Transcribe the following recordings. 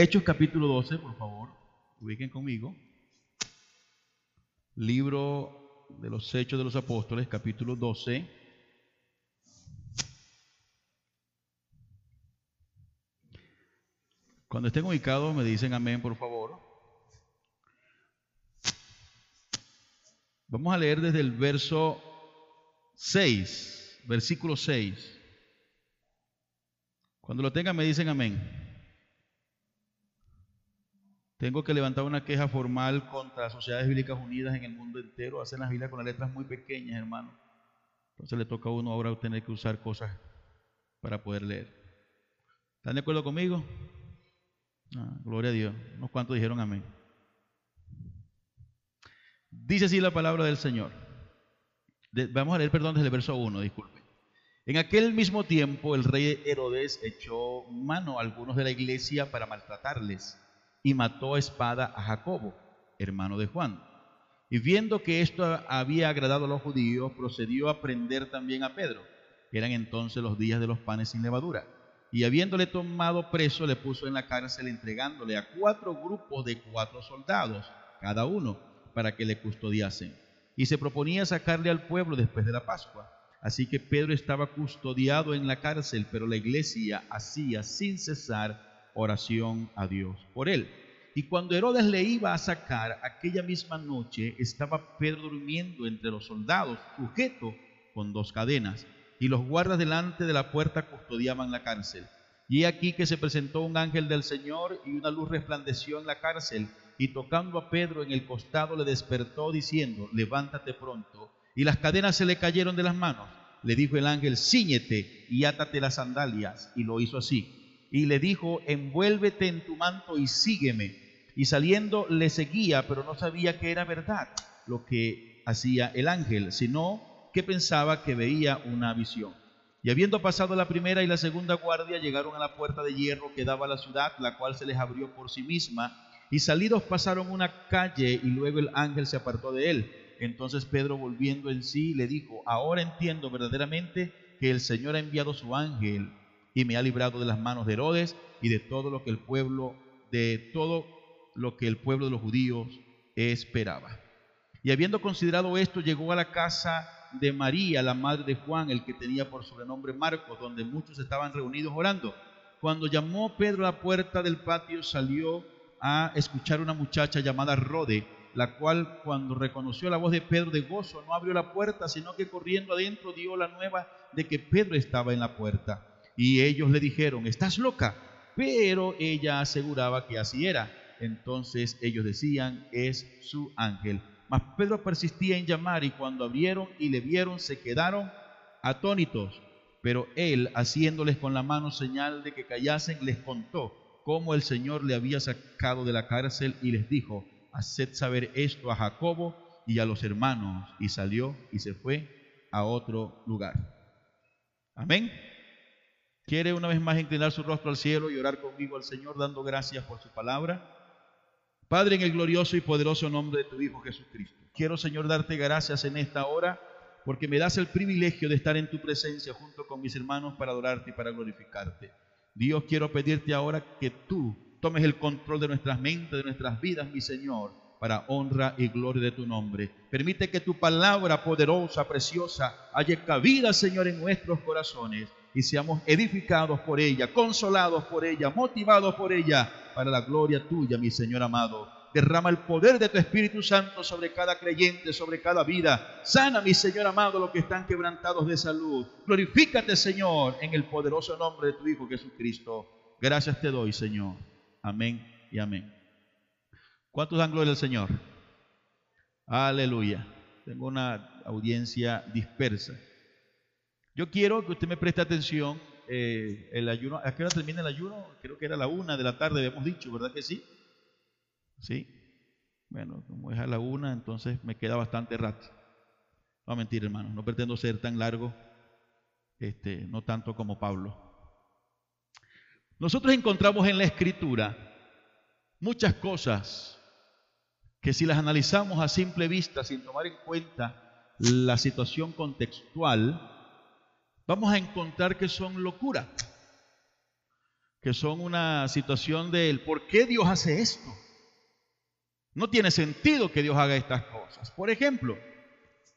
Hechos capítulo 12, por favor, ubiquen conmigo. Libro de los Hechos de los Apóstoles, capítulo 12. Cuando estén ubicados me dicen amén, por favor. Vamos a leer desde el verso 6, versículo 6. Cuando lo tengan me dicen amén. Tengo que levantar una queja formal contra las Sociedades Bíblicas Unidas en el mundo entero. Hacen las Biblias con las letras muy pequeñas, hermano. Entonces le toca a uno ahora tener que usar cosas para poder leer. ¿Están de acuerdo conmigo? Ah, gloria a Dios. Unos cuantos dijeron amén. Dice así la palabra del Señor. vamos a leer, perdón, desde el verso 1, disculpe. En aquel mismo tiempo el rey Herodes echó mano a algunos de la iglesia para maltratarles y mató a espada a Jacobo, hermano de Juan. Y viendo que esto había agradado a los judíos, procedió a prender también a Pedro. Eran entonces los días de los panes sin levadura. Y habiéndole tomado preso, le puso en la cárcel entregándole a cuatro grupos de cuatro soldados, cada uno, para que le custodiasen. Y se proponía sacarle al pueblo después de la Pascua. Así que Pedro estaba custodiado en la cárcel, pero la iglesia hacía sin cesar oración a Dios por él. Y cuando Herodes le iba a sacar aquella misma noche, estaba Pedro durmiendo entre los soldados, sujeto con dos cadenas, y los guardas delante de la puerta custodiaban la cárcel. Y he aquí que se presentó un ángel del Señor y una luz resplandeció en la cárcel, y tocando a Pedro en el costado le despertó diciendo, levántate pronto y las cadenas se le cayeron de las manos. Le dijo el ángel, ciñete y átate las sandalias, y lo hizo así. Y le dijo, envuélvete en tu manto y sígueme. Y saliendo le seguía, pero no sabía que era verdad lo que hacía el ángel, sino que pensaba que veía una visión. Y habiendo pasado la primera y la segunda guardia, llegaron a la puerta de hierro que daba a la ciudad, la cual se les abrió por sí misma. Y salidos pasaron una calle y luego el ángel se apartó de él entonces Pedro volviendo en sí le dijo, ahora entiendo verdaderamente que el Señor ha enviado su ángel y me ha librado de las manos de Herodes y de todo lo que el pueblo, de todo lo que el pueblo de los judíos esperaba. Y habiendo considerado esto, llegó a la casa de María, la madre de Juan, el que tenía por sobrenombre Marcos, donde muchos estaban reunidos orando. Cuando llamó Pedro a la puerta del patio, salió a escuchar una muchacha llamada Rode la cual cuando reconoció la voz de Pedro de gozo no abrió la puerta, sino que corriendo adentro dio la nueva de que Pedro estaba en la puerta. Y ellos le dijeron, estás loca, pero ella aseguraba que así era. Entonces ellos decían, es su ángel. Mas Pedro persistía en llamar y cuando abrieron y le vieron se quedaron atónitos. Pero él, haciéndoles con la mano señal de que callasen, les contó cómo el Señor le había sacado de la cárcel y les dijo, haced saber esto a Jacobo y a los hermanos. Y salió y se fue a otro lugar. Amén. ¿Quiere una vez más inclinar su rostro al cielo y orar conmigo al Señor dando gracias por su palabra? Padre, en el glorioso y poderoso nombre de tu Hijo Jesucristo. Quiero, Señor, darte gracias en esta hora porque me das el privilegio de estar en tu presencia junto con mis hermanos para adorarte y para glorificarte. Dios, quiero pedirte ahora que tú tomes el control de nuestras mentes, de nuestras vidas, mi Señor, para honra y gloria de tu nombre. Permite que tu palabra poderosa, preciosa, haya cabida, Señor, en nuestros corazones y seamos edificados por ella, consolados por ella, motivados por ella, para la gloria tuya, mi Señor amado. Derrama el poder de tu Espíritu Santo sobre cada creyente, sobre cada vida. Sana, mi Señor amado, los que están quebrantados de salud. Glorifícate, Señor, en el poderoso nombre de tu Hijo Jesucristo. Gracias te doy, Señor. Amén y amén. ¿Cuántos dan gloria al Señor? Aleluya. Tengo una audiencia dispersa. Yo quiero que usted me preste atención. Eh, el ayuno, ¿a qué hora termina el ayuno? Creo que era la una de la tarde, habíamos dicho, ¿verdad que sí? Sí. Bueno, como es a la una, entonces me queda bastante rato. No mentir, hermano, no pretendo ser tan largo, este, no tanto como Pablo. Nosotros encontramos en la escritura muchas cosas que si las analizamos a simple vista, sin tomar en cuenta la situación contextual, vamos a encontrar que son locura. que son una situación del por qué Dios hace esto. No tiene sentido que Dios haga estas cosas. Por ejemplo,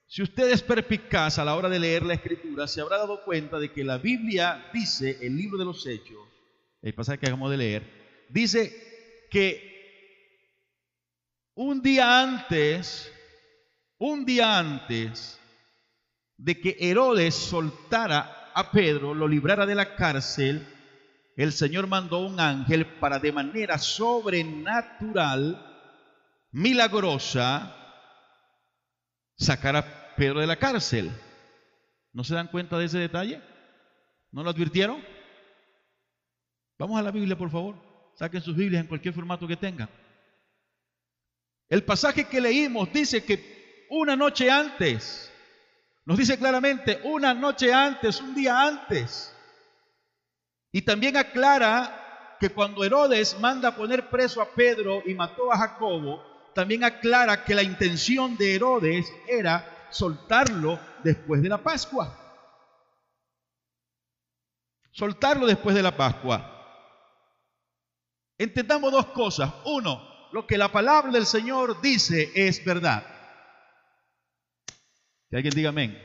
si usted es perpicaz a la hora de leer la escritura, se habrá dado cuenta de que la Biblia dice, el libro de los Hechos, el pasaje que acabamos de leer, dice que un día antes, un día antes de que Herodes soltara a Pedro, lo librara de la cárcel, el Señor mandó un ángel para de manera sobrenatural, milagrosa, sacar a Pedro de la cárcel. ¿No se dan cuenta de ese detalle? ¿No lo advirtieron? Vamos a la Biblia, por favor. Saquen sus Biblias en cualquier formato que tengan. El pasaje que leímos dice que una noche antes, nos dice claramente, una noche antes, un día antes. Y también aclara que cuando Herodes manda poner preso a Pedro y mató a Jacobo, también aclara que la intención de Herodes era soltarlo después de la Pascua. Soltarlo después de la Pascua. Entendamos dos cosas. Uno, lo que la palabra del Señor dice es verdad. Que alguien diga amén.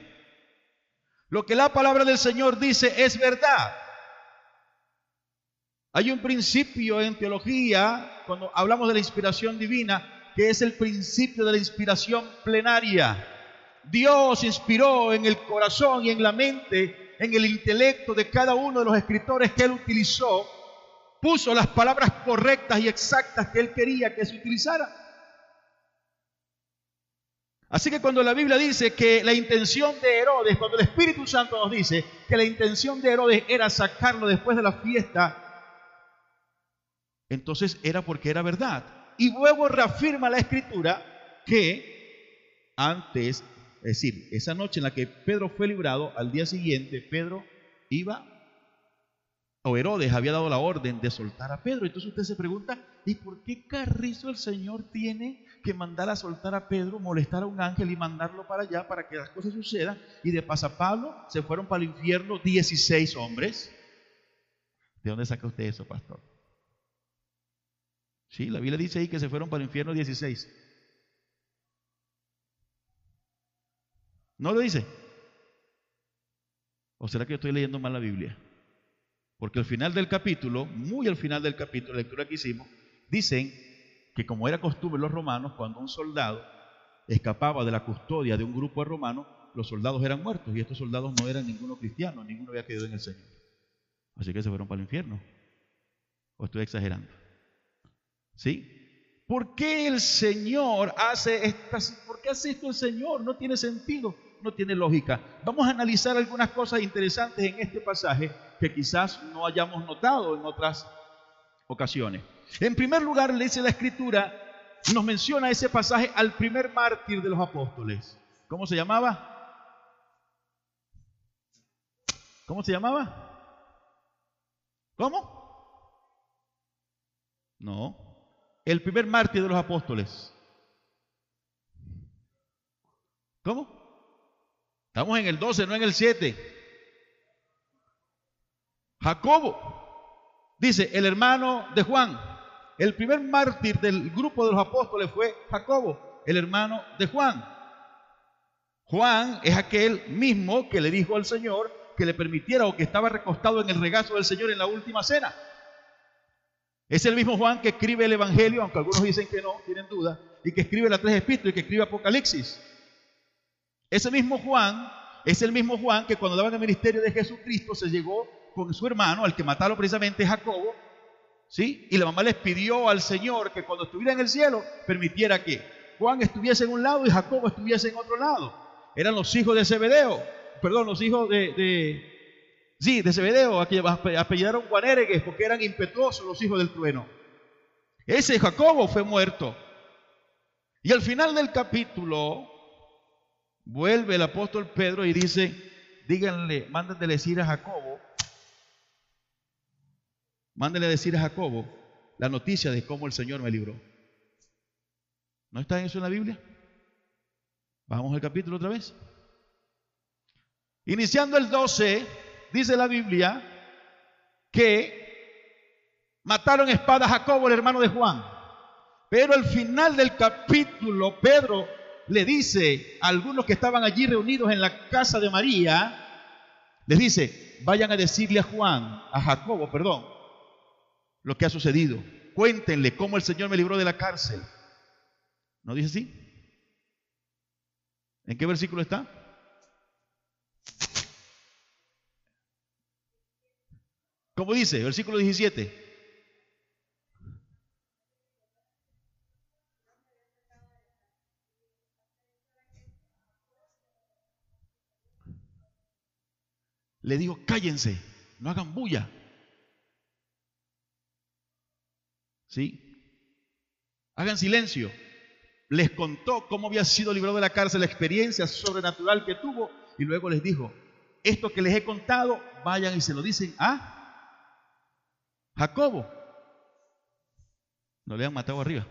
Lo que la palabra del Señor dice es verdad. Hay un principio en teología, cuando hablamos de la inspiración divina, que es el principio de la inspiración plenaria. Dios inspiró en el corazón y en la mente, en el intelecto de cada uno de los escritores que él utilizó, puso las palabras correctas y exactas que él quería que se utilizara. Así que cuando la Biblia dice que la intención de Herodes, cuando el Espíritu Santo nos dice que la intención de Herodes era sacarlo después de la fiesta, entonces era porque era verdad. Y luego reafirma la escritura que antes, es decir, esa noche en la que Pedro fue librado, al día siguiente Pedro iba o Herodes había dado la orden de soltar a Pedro. Entonces usted se pregunta, ¿y por qué carrizo el Señor tiene que mandar a soltar a Pedro, molestar a un ángel y mandarlo para allá para que las cosas sucedan? Y de pasapalo se fueron para el infierno 16 hombres. ¿De dónde saca usted eso, pastor? Sí, la Biblia dice ahí que se fueron para el infierno 16. ¿No lo dice? ¿O será que yo estoy leyendo mal la Biblia? Porque al final del capítulo, muy al final del capítulo, la lectura que hicimos, dicen que como era costumbre los romanos, cuando un soldado escapaba de la custodia de un grupo de romanos, los soldados eran muertos y estos soldados no eran ninguno cristiano, ninguno había quedado en el Señor. Así que se fueron para el infierno. ¿O estoy exagerando? ¿Sí? ¿Por qué el Señor hace estas, por qué hace esto el Señor? No tiene sentido no tiene lógica. Vamos a analizar algunas cosas interesantes en este pasaje que quizás no hayamos notado en otras ocasiones. En primer lugar, le dice la escritura, nos menciona ese pasaje al primer mártir de los apóstoles. ¿Cómo se llamaba? ¿Cómo se llamaba? ¿Cómo? No. El primer mártir de los apóstoles. ¿Cómo? Estamos en el 12, no en el 7. Jacobo, dice el hermano de Juan. El primer mártir del grupo de los apóstoles fue Jacobo, el hermano de Juan. Juan es aquel mismo que le dijo al Señor que le permitiera o que estaba recostado en el regazo del Señor en la última cena. Es el mismo Juan que escribe el Evangelio, aunque algunos dicen que no, tienen duda, y que escribe las tres epístolas y que escribe Apocalipsis. Ese mismo Juan es el mismo Juan que cuando daba el ministerio de Jesucristo se llegó con su hermano, al que mataron precisamente Jacobo, ¿sí? Y la mamá les pidió al Señor que cuando estuviera en el cielo permitiera que Juan estuviese en un lado y Jacobo estuviese en otro lado. Eran los hijos de Zebedeo, perdón, los hijos de, sí, de Zebedeo, a quien apellidaron Juanéregues porque eran impetuosos los hijos del trueno. Ese Jacobo fue muerto. Y al final del capítulo, Vuelve el apóstol Pedro y dice, díganle, mándenle decir a Jacobo, mándenle decir a Jacobo la noticia de cómo el Señor me libró. ¿No está eso en la Biblia? Vamos al capítulo otra vez. Iniciando el 12, dice la Biblia que Mataron espada a Jacobo, el hermano de Juan. Pero al final del capítulo, Pedro le dice a algunos que estaban allí reunidos en la casa de María, les dice, vayan a decirle a Juan, a Jacobo, perdón, lo que ha sucedido. Cuéntenle cómo el Señor me libró de la cárcel. ¿No dice así? ¿En qué versículo está? ¿Cómo dice? Versículo 17. Le digo, cállense, no hagan bulla. ¿Sí? Hagan silencio. Les contó cómo había sido librado de la cárcel, la experiencia sobrenatural que tuvo, y luego les dijo, esto que les he contado, vayan y se lo dicen a Jacobo. No le han matado arriba.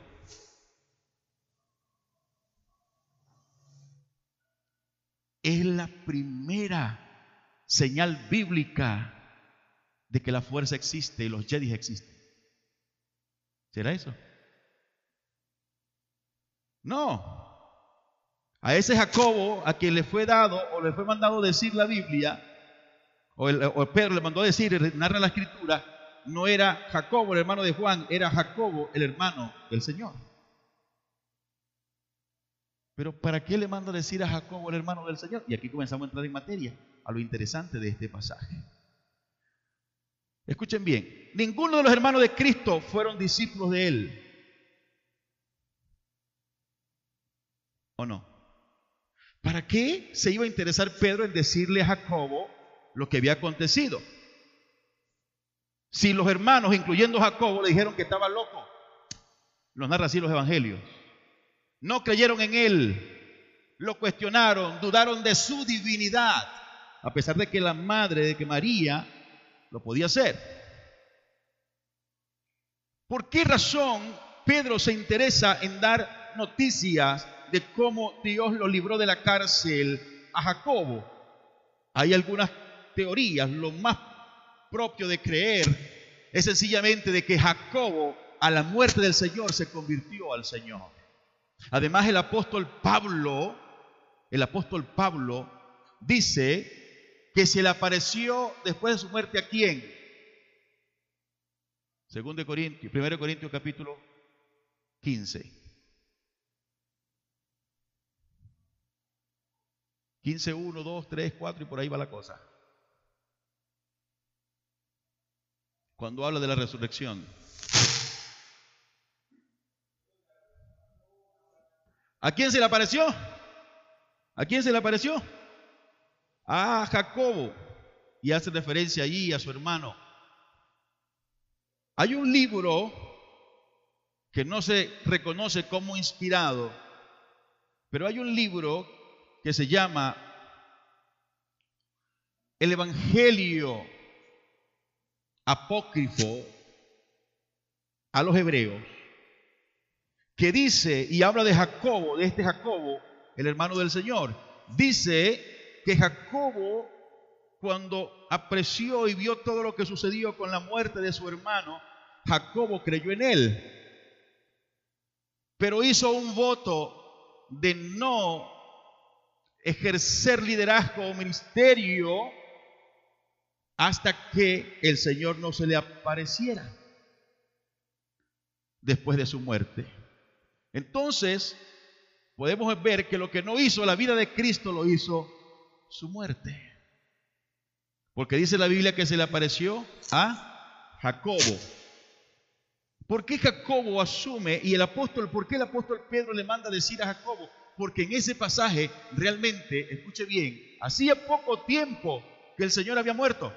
Es la primera señal bíblica de que la fuerza existe y los Jedi existen. ¿Será eso? No. A ese Jacobo, a quien le fue dado o le fue mandado decir la Biblia, o, Pedro le mandó decir, narra la escritura, no era Jacobo el hermano de Juan, era Jacobo el hermano del Señor. Pero ¿para qué le manda decir a Jacobo el hermano del Señor? Y aquí comenzamos a entrar en materia a lo interesante de este pasaje. Escuchen bien, ninguno de los hermanos de Cristo fueron discípulos de él. ¿O no? ¿Para qué se iba a interesar Pedro en decirle a Jacobo lo que había acontecido? Si los hermanos, incluyendo Jacobo, le dijeron que estaba loco, los narra así los evangelios. No creyeron en él, lo cuestionaron, dudaron de su divinidad a pesar de que la madre, de que María lo podía hacer. ¿Por qué razón Pedro se interesa en dar noticias de cómo Dios lo libró de la cárcel a Jacobo? Hay algunas teorías, lo más propio de creer es sencillamente de que Jacobo a la muerte del Señor se convirtió al Señor. Además el apóstol Pablo, el apóstol Pablo dice que se le apareció después de su muerte a quién? Segundo Corintios, primero de Corintios capítulo 15. 15, 1, 2, 3, 4 y por ahí va la cosa. Cuando habla de la resurrección. ¿A quién se le apareció? ¿A quién se le apareció? A Jacobo y hace referencia allí a su hermano. Hay un libro que no se reconoce como inspirado, pero hay un libro que se llama El Evangelio Apócrifo a los Hebreos, que dice y habla de Jacobo, de este Jacobo, el hermano del Señor. Dice que Jacobo, cuando apreció y vio todo lo que sucedió con la muerte de su hermano, Jacobo creyó en él. Pero hizo un voto de no ejercer liderazgo o ministerio hasta que el Señor no se le apareciera después de su muerte. Entonces, podemos ver que lo que no hizo la vida de Cristo lo hizo su muerte. Porque dice la Biblia que se le apareció a Jacobo. ¿Por qué Jacobo asume y el apóstol, por qué el apóstol Pedro le manda decir a Jacobo? Porque en ese pasaje realmente, escuche bien, hacía poco tiempo que el Señor había muerto.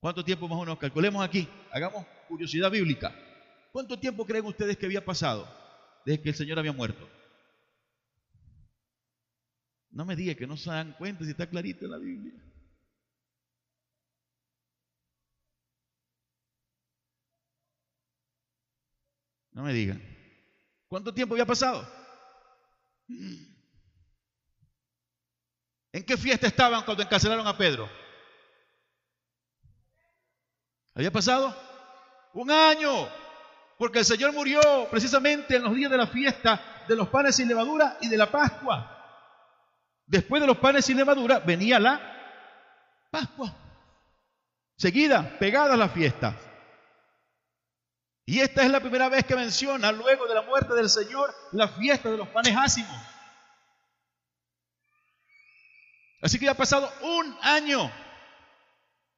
¿Cuánto tiempo más o menos? Calculemos aquí, hagamos curiosidad bíblica. ¿Cuánto tiempo creen ustedes que había pasado desde que el Señor había muerto? No me diga que no se dan cuenta si está clarito en la Biblia. No me digan. ¿Cuánto tiempo había pasado? ¿En qué fiesta estaban cuando encarcelaron a Pedro? Había pasado un año, porque el Señor murió precisamente en los días de la fiesta de los panes sin levadura y de la Pascua. Después de los panes sin levadura venía la Pascua. Seguida, pegada a la fiesta. Y esta es la primera vez que menciona, luego de la muerte del Señor, la fiesta de los panes ácimos. Así que ya ha pasado un año.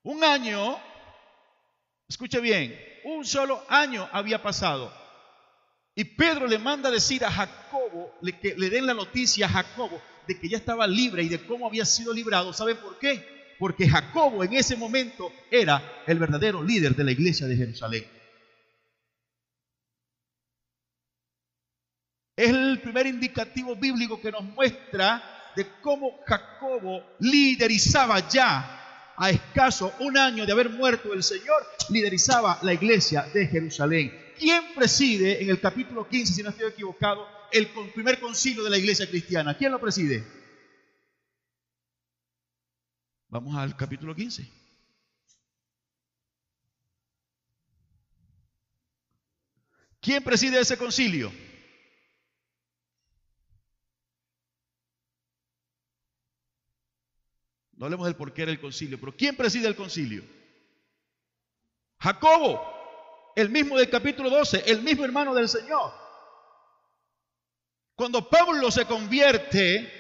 Un año, escuche bien, un solo año había pasado. Y Pedro le manda decir a Jacobo, que le den la noticia a Jacobo de que ya estaba libre y de cómo había sido librado. ¿Saben por qué? Porque Jacobo en ese momento era el verdadero líder de la iglesia de Jerusalén. Es el primer indicativo bíblico que nos muestra de cómo Jacobo liderizaba ya a escaso un año de haber muerto el Señor, liderizaba la iglesia de Jerusalén. ¿Quién preside en el capítulo 15, si no estoy equivocado, el primer concilio de la iglesia cristiana? ¿Quién lo preside? Vamos al capítulo 15. ¿Quién preside ese concilio? No hablemos del por qué era el concilio, pero ¿quién preside el concilio? Jacobo, el mismo del capítulo 12, el mismo hermano del Señor. Cuando Pablo se convierte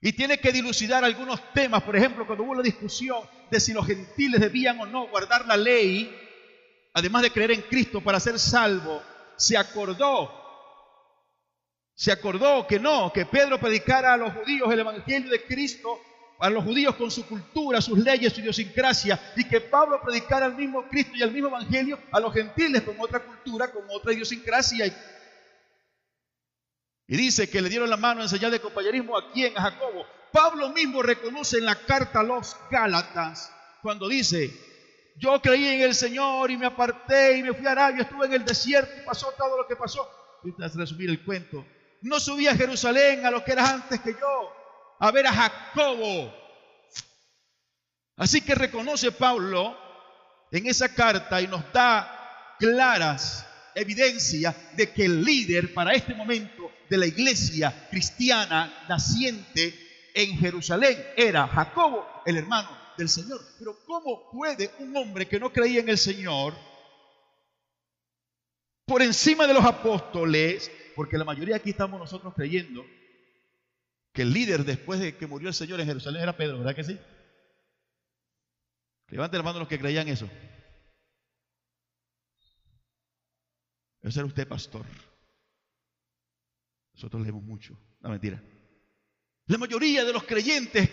y tiene que dilucidar algunos temas, por ejemplo, cuando hubo la discusión de si los gentiles debían o no guardar la ley, además de creer en Cristo para ser salvo, se acordó, se acordó que no, que Pedro predicara a los judíos el Evangelio de Cristo a los judíos con su cultura, sus leyes, su idiosincrasia, y que Pablo predicara al mismo Cristo y al mismo Evangelio a los gentiles con otra cultura, con otra idiosincrasia. Y dice que le dieron la mano en señal de compañerismo a quién, a Jacobo. Pablo mismo reconoce en la carta a los Gálatas, cuando dice, yo creí en el Señor y me aparté y me fui a Arabia, estuve en el desierto y pasó todo lo que pasó. Voy a resumir el cuento. No subí a Jerusalén a lo que era antes que yo a ver a Jacobo. Así que reconoce Pablo en esa carta y nos da claras evidencias de que el líder para este momento de la iglesia cristiana naciente en Jerusalén era Jacobo, el hermano del Señor. Pero ¿cómo puede un hombre que no creía en el Señor, por encima de los apóstoles, porque la mayoría aquí estamos nosotros creyendo, que el líder después de que murió el Señor en Jerusalén era Pedro, ¿verdad que sí? Levante la mano los que creían eso. Ese era usted, pastor. Nosotros leemos mucho. No, mentira. La mayoría de los creyentes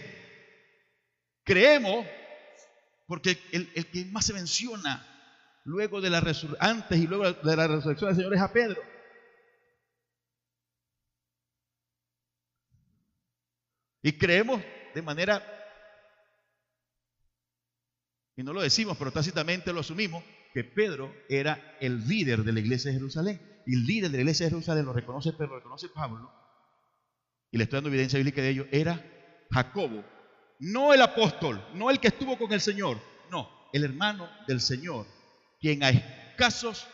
creemos, porque el, el que más se menciona luego de la antes y luego de la resurrección del Señor es a Pedro. Y creemos de manera, y no lo decimos, pero tácitamente lo asumimos, que Pedro era el líder de la iglesia de Jerusalén. Y el líder de la iglesia de Jerusalén lo reconoce Pedro, lo reconoce Pablo, y le estoy dando evidencia bíblica de ello, era Jacobo. No el apóstol, no el que estuvo con el Señor, no, el hermano del Señor, quien a escasos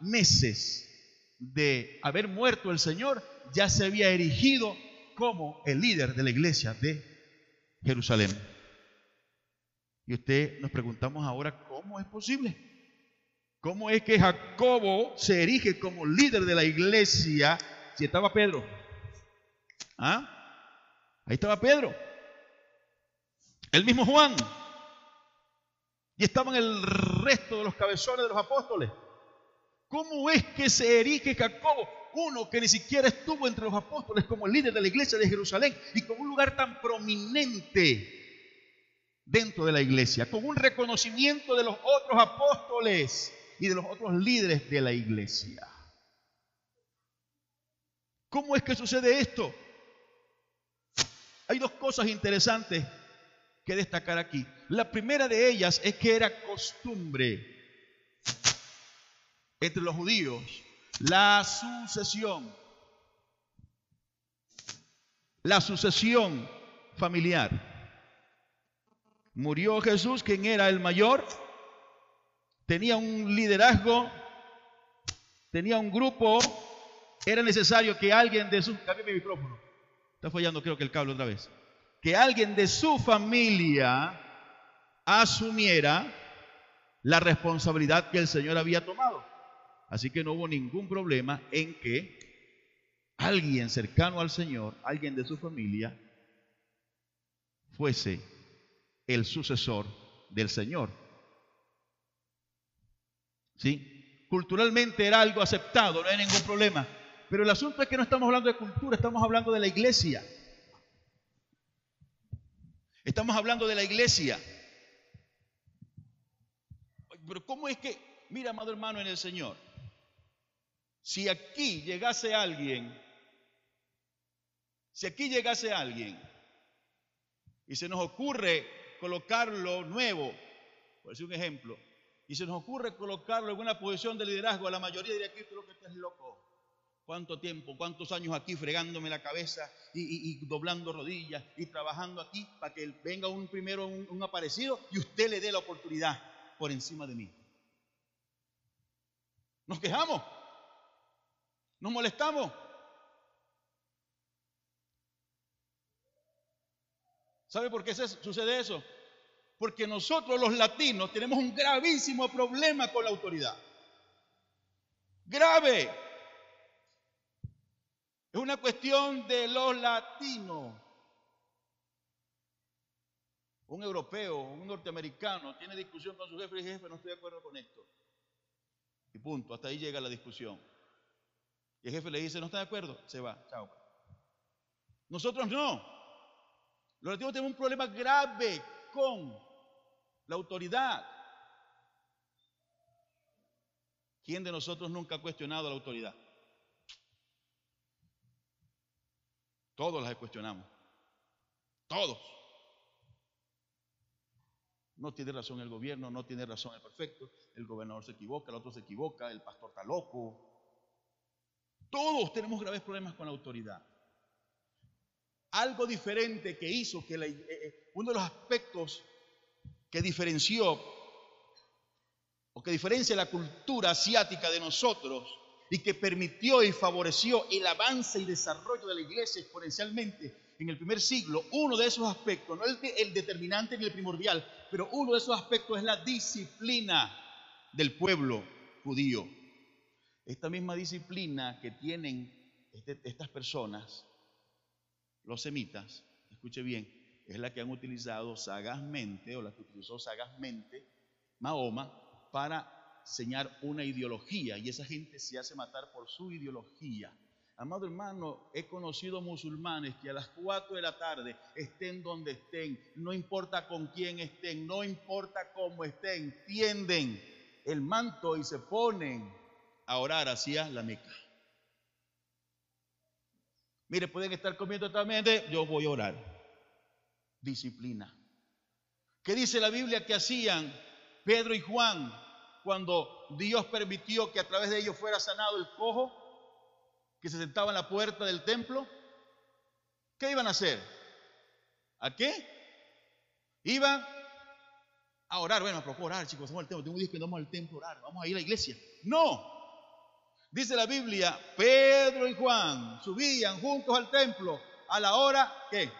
meses de haber muerto el Señor ya se había erigido como el líder de la iglesia de Jerusalén. Y usted nos preguntamos ahora, ¿cómo es posible? ¿Cómo es que Jacobo se erige como líder de la iglesia si estaba Pedro? ¿Ah? Ahí estaba Pedro. El mismo Juan. Y estaban el resto de los cabezones de los apóstoles. ¿Cómo es que se erige Jacobo? Uno que ni siquiera estuvo entre los apóstoles como líder de la iglesia de Jerusalén y con un lugar tan prominente dentro de la iglesia, con un reconocimiento de los otros apóstoles y de los otros líderes de la iglesia. ¿Cómo es que sucede esto? Hay dos cosas interesantes que destacar aquí. La primera de ellas es que era costumbre entre los judíos la sucesión. La sucesión familiar. Murió Jesús, quien era el mayor tenía un liderazgo, tenía un grupo, era necesario que alguien de su... Cambie mi micrófono. Está fallando creo que el cable otra vez. Que alguien de su familia asumiera la responsabilidad que el Señor había tomado. Así que no hubo ningún problema en que alguien cercano al Señor, alguien de su familia, fuese el sucesor del Señor. ¿Sí? Culturalmente era algo aceptado, no hay ningún problema. Pero el asunto es que no estamos hablando de cultura, estamos hablando de la iglesia. Estamos hablando de la iglesia. Pero ¿cómo es que, mira, amado hermano en el Señor, si aquí llegase alguien, si aquí llegase alguien y se nos ocurre colocarlo nuevo, por decir un ejemplo, y se nos ocurre colocarlo en una posición de liderazgo, la mayoría diría aquí, tú lo que estás loco. ¿Cuánto tiempo, cuántos años aquí fregándome la cabeza y, doblando rodillas y trabajando aquí para que venga un primero un aparecido y usted le dé la oportunidad por encima de mí? Nos quejamos, nos molestamos. ¿Sabe por qué sucede eso? Porque nosotros los latinos tenemos un gravísimo problema con la autoridad. Grave. Es una cuestión de los latinos. Un europeo, un norteamericano tiene discusión con su jefe y jefe, no estoy de acuerdo con esto. Y punto, hasta ahí llega la discusión. Y el jefe le dice, no está de acuerdo, se va, chao. Nosotros no. Los latinos tenemos un problema grave con la autoridad. ¿Quién de nosotros nunca ha cuestionado la autoridad? Todos las cuestionamos. Todos. No tiene razón el gobierno, no tiene razón el perfecto, el gobernador se equivoca, el otro se equivoca, el pastor está loco. Todos tenemos graves problemas con la autoridad algo diferente que hizo que eh, eh, uno de los aspectos que diferenció o que diferencia la cultura asiática de nosotros y que permitió y favoreció el avance y desarrollo de la iglesia exponencialmente en el primer siglo, uno de esos aspectos, no el, el determinante ni el primordial, pero uno de esos aspectos es la disciplina del pueblo judío. Esta misma disciplina que tienen este, estas personas los semitas, escuche bien, es la que han utilizado sagazmente o la que utilizó sagazmente Mahoma para señar una ideología y esa gente se hace matar por su ideología. Amado hermano, he conocido musulmanes que a las 4 de la tarde estén donde estén, no importa con quién estén, no importa cómo estén, tienden el manto y se ponen a orar hacia la Meca. Mire, pueden estar comiendo totalmente, yo voy a orar. Disciplina. ¿Qué dice la Biblia que hacían Pedro y Juan cuando Dios permitió que a través de ellos fuera sanado el cojo que se sentaba en la puerta del templo? ¿Qué iban a hacer? ¿A qué? Iban a orar. Bueno, a orar, chicos, vamos al templo. Tengo un día que vamos al templo a orar. Vamos a ir a la iglesia. No, Dice la Biblia, Pedro y Juan subían juntos al templo a la hora, ¿qué?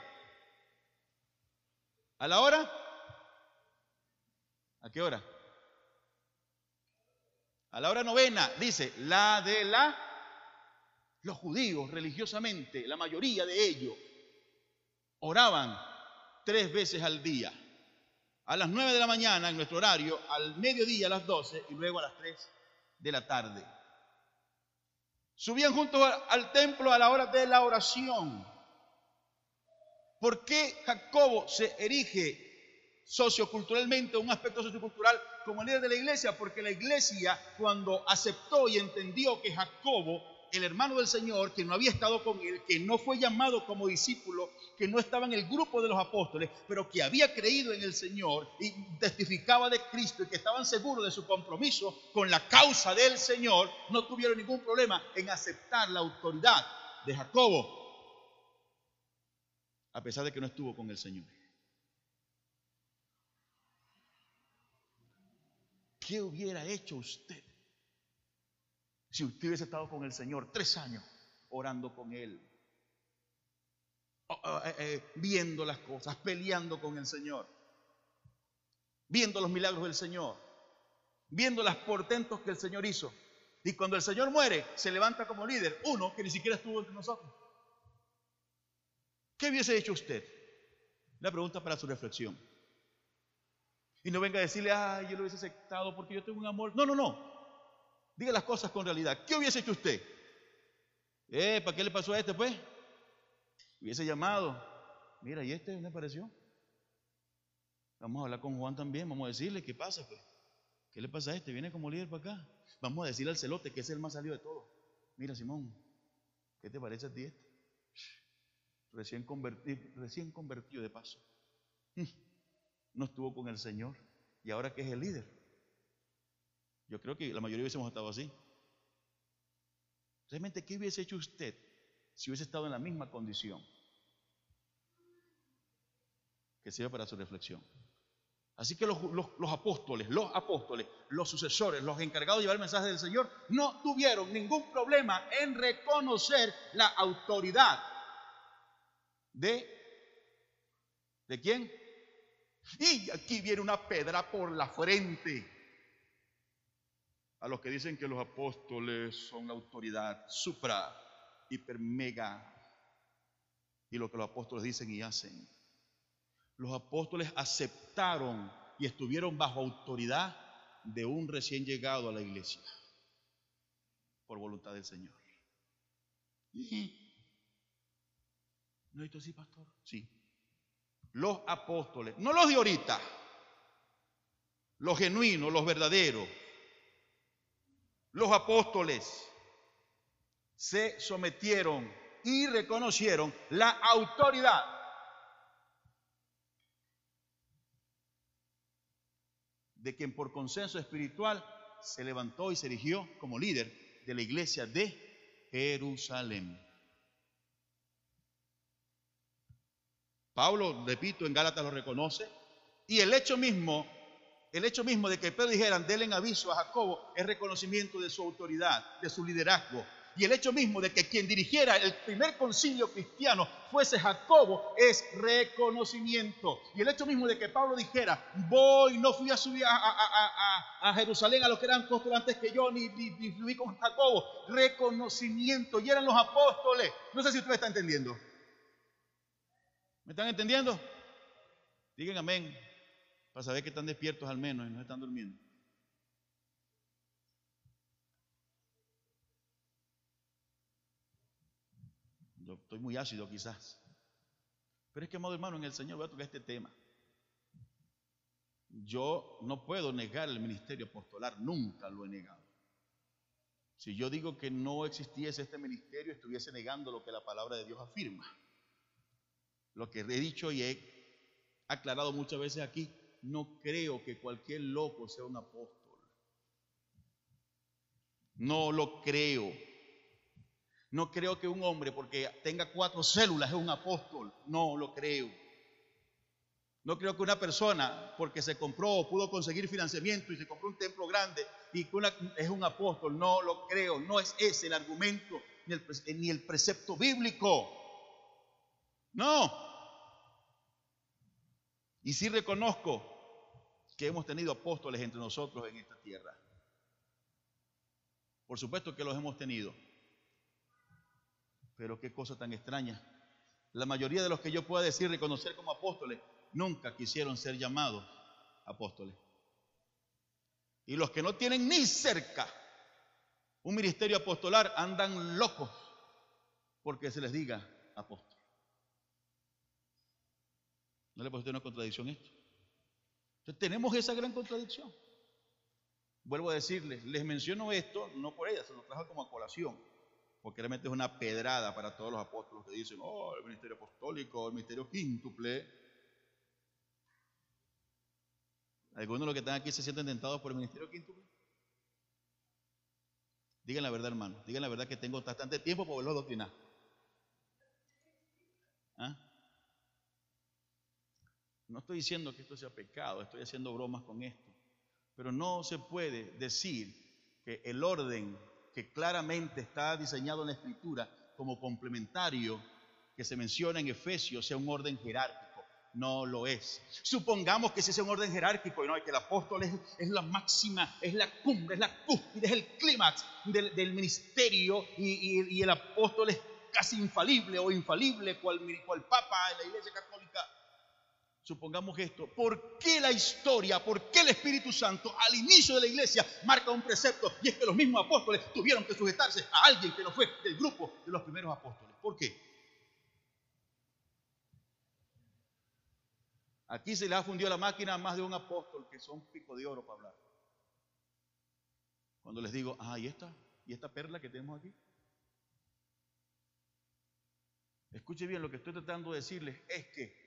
¿A la hora? ¿A qué hora? A la hora novena, dice, la de la... Los judíos religiosamente, la mayoría de ellos, oraban tres veces al día. A las nueve de la mañana en nuestro horario, al mediodía a las doce y luego a las tres de la tarde. Subían juntos al templo a la hora de la oración. ¿Por qué Jacobo se erige socioculturalmente, un aspecto sociocultural como líder de la iglesia? Porque la iglesia cuando aceptó y entendió que Jacobo el hermano del Señor, que no había estado con él, que no fue llamado como discípulo, que no estaba en el grupo de los apóstoles, pero que había creído en el Señor y testificaba de Cristo y que estaban seguros de su compromiso con la causa del Señor, no tuvieron ningún problema en aceptar la autoridad de Jacobo, a pesar de que no estuvo con el Señor. ¿qué hubiera hecho usted si usted hubiese estado con el Señor tres años orando con Él? Eh, eh, viendo las cosas, peleando con el Señor, viendo los milagros del Señor, viendo los portentos que el Señor hizo. Y cuando el Señor muere, se levanta como líder, uno que ni siquiera estuvo entre nosotros. ¿Qué hubiese hecho usted? La pregunta para su reflexión. Y no venga a decirle, ay, yo lo hubiese aceptado porque yo tengo un amor. No, no, no. Diga las cosas con realidad. ¿Qué hubiese hecho usted? Eh, ¿para qué le pasó a este, pues? Hubiese llamado. Mira, ¿y este me pareció? Vamos a hablar con Juan también. Vamos a decirle, ¿qué pasa, pues? ¿Qué le pasa a este? Viene como líder para acá. Vamos a decirle al celote que es el más salido de todo. Mira, Simón, ¿qué te parece a ti este? Recién convertido, recién convertido de paso. Mm no estuvo con el Señor y ahora que es el líder. Yo creo que la mayoría hubiésemos estado así. Realmente, ¿qué hubiese hecho usted si hubiese estado en la misma condición? Que sirva para su reflexión. Así que los, apóstoles, los apóstoles, los sucesores, los encargados de llevar el mensaje del Señor, no tuvieron ningún problema en reconocer la autoridad de, ¿de quién? Y aquí viene una pedra por la frente. A los que dicen que los apóstoles son la autoridad supra, hiper, mega. Y lo que los apóstoles dicen y hacen. Los apóstoles aceptaron y estuvieron bajo autoridad de un recién llegado a la iglesia. Por voluntad del Señor. ¿No es esto así, pastor? Sí los apóstoles, no los de ahorita, los genuinos, los verdaderos, los apóstoles se sometieron y reconocieron la autoridad de quien por consenso espiritual se levantó y se erigió como líder de la iglesia de Jerusalén. Pablo, repito, en Gálatas lo reconoce. Y el hecho mismo, el hecho mismo de que Pedro dijeran, denle aviso a Jacobo, es reconocimiento de su autoridad, de su liderazgo. Y el hecho mismo de que quien dirigiera el primer concilio cristiano fuese Jacobo es reconocimiento. Y el hecho mismo de que Pablo dijera, voy, no fui a subir a, Jerusalén a los que eran apóstoles antes que yo, ni, ni, fui con Jacobo, reconocimiento. Y eran los apóstoles. No sé si usted está entendiendo. ¿Me están entendiendo? Digan amén, para saber que están despiertos al menos y no están durmiendo. Yo estoy muy ácido quizás. Pero es que, amado hermano, en el Señor voy a tocar este tema. Yo no puedo negar el ministerio apostolar, nunca lo he negado. Si yo digo que no existiese este ministerio, estuviese negando lo que la palabra de Dios afirma lo que he dicho y he aclarado muchas veces aquí, no creo que cualquier loco sea un apóstol. No lo creo. No creo que un hombre, porque tenga cuatro células, es un apóstol. No lo creo. No creo que una persona, porque se compró o pudo conseguir financiamiento y se compró un templo grande y que es un apóstol. No lo creo. No es ese el argumento ni el, ni el precepto bíblico. No. Y sí reconozco que hemos tenido apóstoles entre nosotros en esta tierra. Por supuesto que los hemos tenido. Pero qué cosa tan extraña. La mayoría de los que yo pueda decir reconocer como apóstoles nunca quisieron ser llamados apóstoles. Y los que no tienen ni cerca un ministerio apostolar andan locos porque se les diga apóstol. ¿No le parece una contradicción esto? Entonces tenemos esa gran contradicción. Vuelvo a decirles, les menciono esto no por ella, se lo trajo como a colación, porque realmente es una pedrada para todos los apóstoles que dicen, oh, el ministerio apostólico, el ministerio quíntuple. ¿Algunos de los que están aquí se sienten tentados por el ministerio quíntuple? Digan la verdad, hermano. Digan la verdad que tengo bastante tiempo para verlo adoctrinar. ¿Ah? No estoy diciendo que esto sea pecado, estoy haciendo bromas con esto. Pero no se puede decir que el orden que claramente está diseñado en la escritura como complementario que se menciona en Efesios sea un orden jerárquico. No lo es. Supongamos que ese es un orden jerárquico y no, que el apóstol es, la máxima, es la cumbre, es la cúspide, es el clímax del, ministerio y, el apóstol es casi infalible o infalible cual, cual papa en la iglesia católica supongamos esto, ¿por qué la historia, por qué el Espíritu Santo al inicio de la iglesia marca un precepto? Y es que los mismos apóstoles tuvieron que sujetarse a alguien que no fue del grupo de los primeros apóstoles. ¿Por qué? Aquí se le ha fundido la máquina a más de un apóstol que son pico de oro para hablar. Cuando les digo, ah, ¿y esta? ¿Y esta perla que tenemos aquí? Escuche bien, lo que estoy tratando de decirles es que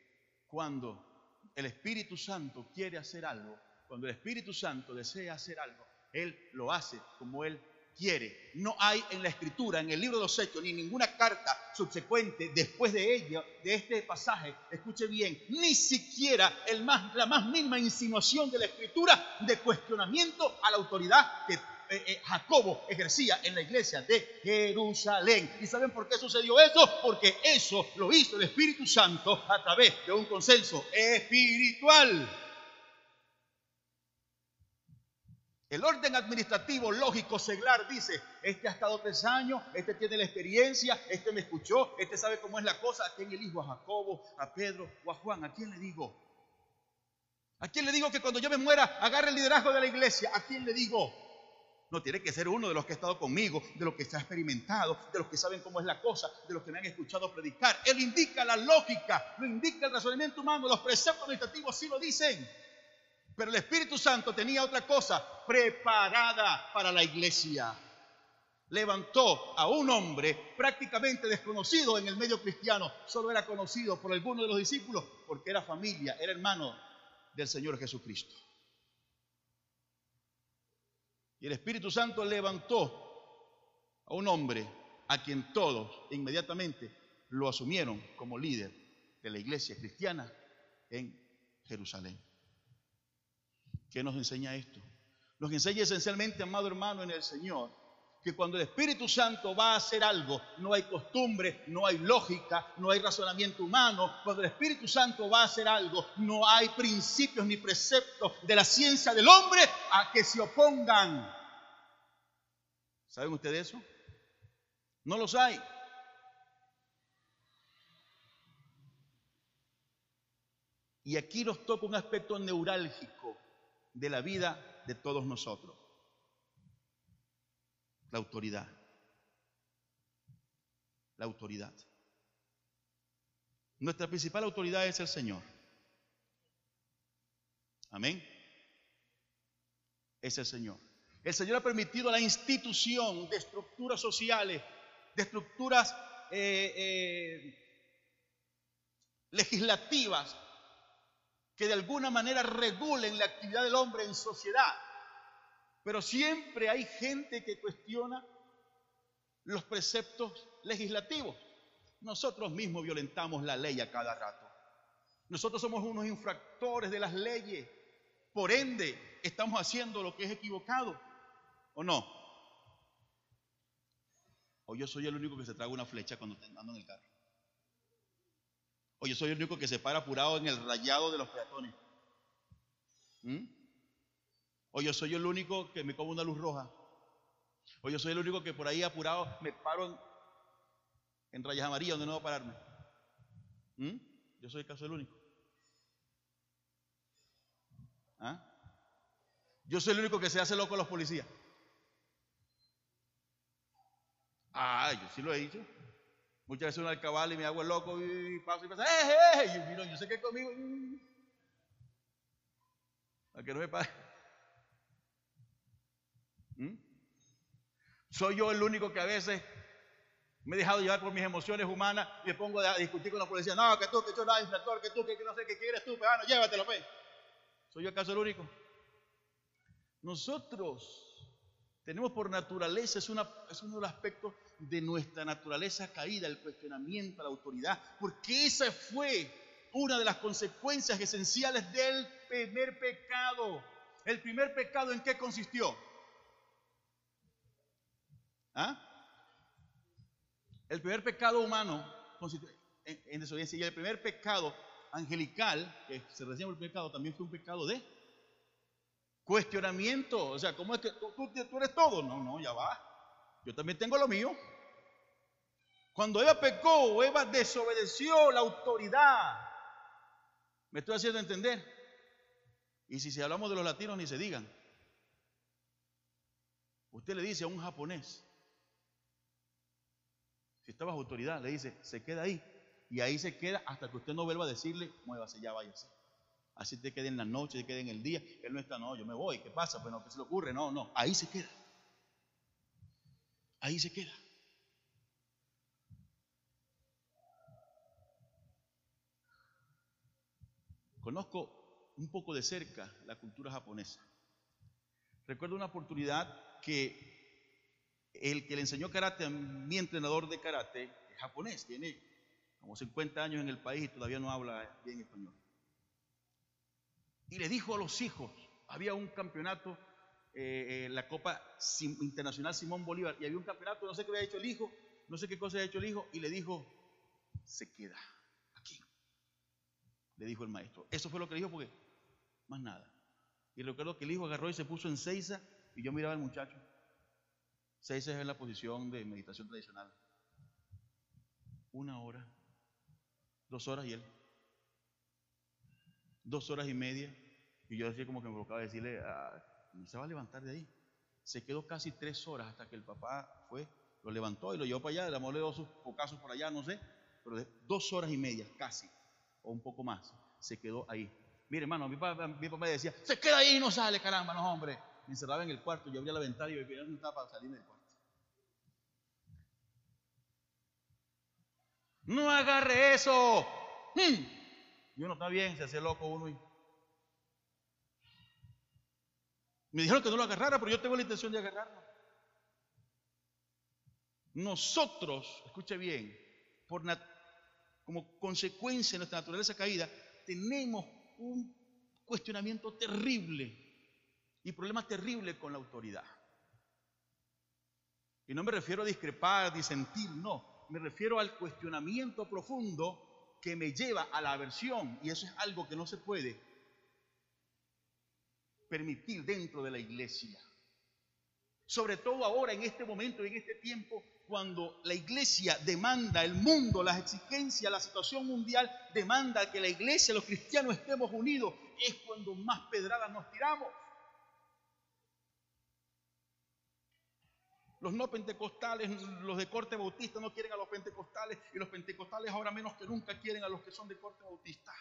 cuando el Espíritu Santo quiere hacer algo, cuando el Espíritu Santo desea hacer algo, Él lo hace como Él quiere. No hay en la Escritura, en el libro de los Hechos, ni ninguna carta subsecuente después de ello, de este pasaje, escuche bien, ni siquiera la más mínima insinuación de la Escritura de cuestionamiento a la autoridad que eh, eh, Jacobo ejercía en la iglesia de Jerusalén. ¿Y saben por qué sucedió eso? Porque eso lo hizo el Espíritu Santo a través de un consenso espiritual. El orden administrativo lógico seglar dice, este ha estado tres años, este tiene la experiencia, este me escuchó, este sabe cómo es la cosa, ¿a quién elijo? ¿A Jacobo, a Pedro o a Juan? ¿A quién le digo? ¿A quién le digo que cuando yo me muera agarre el liderazgo de la iglesia? ¿A quién le digo? No, tiene que ser uno de los que ha estado conmigo, de los que se ha experimentado, de los que saben cómo es la cosa, de los que me han escuchado predicar. Él indica la lógica, lo indica el razonamiento humano, los preceptos administrativos sí lo dicen. Pero el Espíritu Santo tenía otra cosa preparada para la iglesia. Levantó a un hombre prácticamente desconocido en el medio cristiano, solo era conocido por algunos de los discípulos porque era familia, era hermano del Señor Jesucristo. Y el Espíritu Santo levantó a un hombre a quien todos inmediatamente lo asumieron como líder de la iglesia cristiana en Jerusalén. ¿Qué nos enseña esto? Nos enseña esencialmente, amado hermano, en el Señor, que cuando el Espíritu Santo va a hacer algo, no hay costumbre, no hay lógica, no hay razonamiento humano. Cuando el Espíritu Santo va a hacer algo, no hay principios ni preceptos de la ciencia del hombre a que se opongan. ¿Saben ustedes eso? No los hay. Y aquí nos toca un aspecto neurálgico de la vida de todos nosotros la autoridad. La autoridad. Nuestra principal autoridad es el Señor. Amén. Es el Señor. El Señor ha permitido la institución de estructuras sociales, de estructuras eh, eh, legislativas que de alguna manera regulen la actividad del hombre en sociedad. Pero siempre hay gente que cuestiona los preceptos legislativos. Nosotros mismos violentamos la ley a cada rato. Nosotros somos unos infractores de las leyes. Por ende, estamos haciendo lo que es equivocado. ¿O no? O yo soy el único que se traga una flecha cuando ando en el carro. O yo soy el único que se para apurado en el rayado de los peatones. ¿Mm? O yo soy el único que me como una luz roja. O yo soy el único que por ahí apurado me paro en, rayas amarillas donde no va a pararme. ¿Mm? Yo soy el caso el único. ¿Ah? Yo soy el único que se hace loco a los policías. Ah, yo sí lo he dicho. Muchas veces uno al cabal y me hago el loco y paso y pasa, ¡eh, eh! eh! Y yo sé que conmigo. Mm, a que no me pare. ¿Mm? Soy yo el único que a veces me he dejado llevar por mis emociones humanas y me pongo a discutir con la policía. No, que tú, que yo nada, infractor, que tú, que, no sé qué quieres tú, pero llévatelo, pues. ¿Soy yo acaso el único? Nosotros tenemos por naturaleza, es, es uno de los aspectos de nuestra naturaleza caída, el cuestionamiento, la autoridad, porque esa fue una de las consecuencias esenciales del primer pecado ¿El primer pecado en qué consistió? ¿Ah? El primer pecado humano en, desobediencia y el primer pecado angelical, que se recibe el pecado, también fue un pecado de cuestionamiento. O sea, ¿cómo es que tú, tú eres todo? No, no, ya va. Yo también tengo lo mío. Cuando Eva pecó, Eva desobedeció la autoridad. ¿Me estoy haciendo entender? Y si, si hablamos de los latinos, ni se digan. Usted le dice a un japonés, si está bajo autoridad, le dice, se queda ahí. Y ahí se queda hasta que usted no vuelva a decirle, muévase, ya váyase. Así te quede en la noche, te quede en el día. Él no está, no, yo me voy, ¿qué pasa? Pues no, ¿qué se le ocurre? No, no, ahí se queda. Ahí se queda. Conozco un poco de cerca la cultura japonesa. Recuerdo una oportunidad que el que le enseñó karate a mi entrenador de karate es japonés, tiene como 50 años en el país y todavía no habla bien español. Y le dijo a los hijos, había un campeonato, eh, eh, la Copa Internacional Simón Bolívar, y había un campeonato, no sé qué había hecho el hijo, no sé qué cosa había hecho el hijo, y le dijo, se queda le dijo el maestro. Eso fue lo que le dijo porque más nada. Y recuerdo que el hijo agarró y se puso en Seiza y yo miraba al muchacho. Seiza es la posición de meditación tradicional. Una hora, dos horas y él. Dos horas y media. Y yo decía como que me provocaba decirle, ah, se va a levantar de ahí. Se quedó casi tres horas hasta que el papá fue, lo levantó y lo llevó para allá. El amor le dio sus pocazos por allá, no sé. Pero dos horas y media, casi o un poco más, se quedó ahí. Mire, hermano, mi papá, mi papá decía, se queda ahí y no sale, caramba, no, hombre. Me encerraba en el cuarto, yo abría la ventana y yo no estaba para salir del cuarto. No agarre eso. Hmm. Y uno está bien, se hace loco uno. Y... Me dijeron que no lo agarrara, pero yo tengo la intención de agarrarlo. Nosotros, escuche bien, por, como consecuencia de nuestra naturaleza caída, tenemos un cuestionamiento terrible y problema terrible con la autoridad. Y no me refiero a discrepar, disentir, no. Me refiero al cuestionamiento profundo que me lleva a la aversión. Y eso es algo que no se puede permitir dentro de la iglesia. Sobre todo ahora, en este momento, en este tiempo, cuando la iglesia demanda, el mundo, las exigencias, la situación mundial demanda que la iglesia, los cristianos estemos unidos, es cuando más pedradas nos tiramos. Los no pentecostales, los de corte bautista no quieren a los pentecostales y los pentecostales ahora menos que nunca quieren a los que son de corte bautista.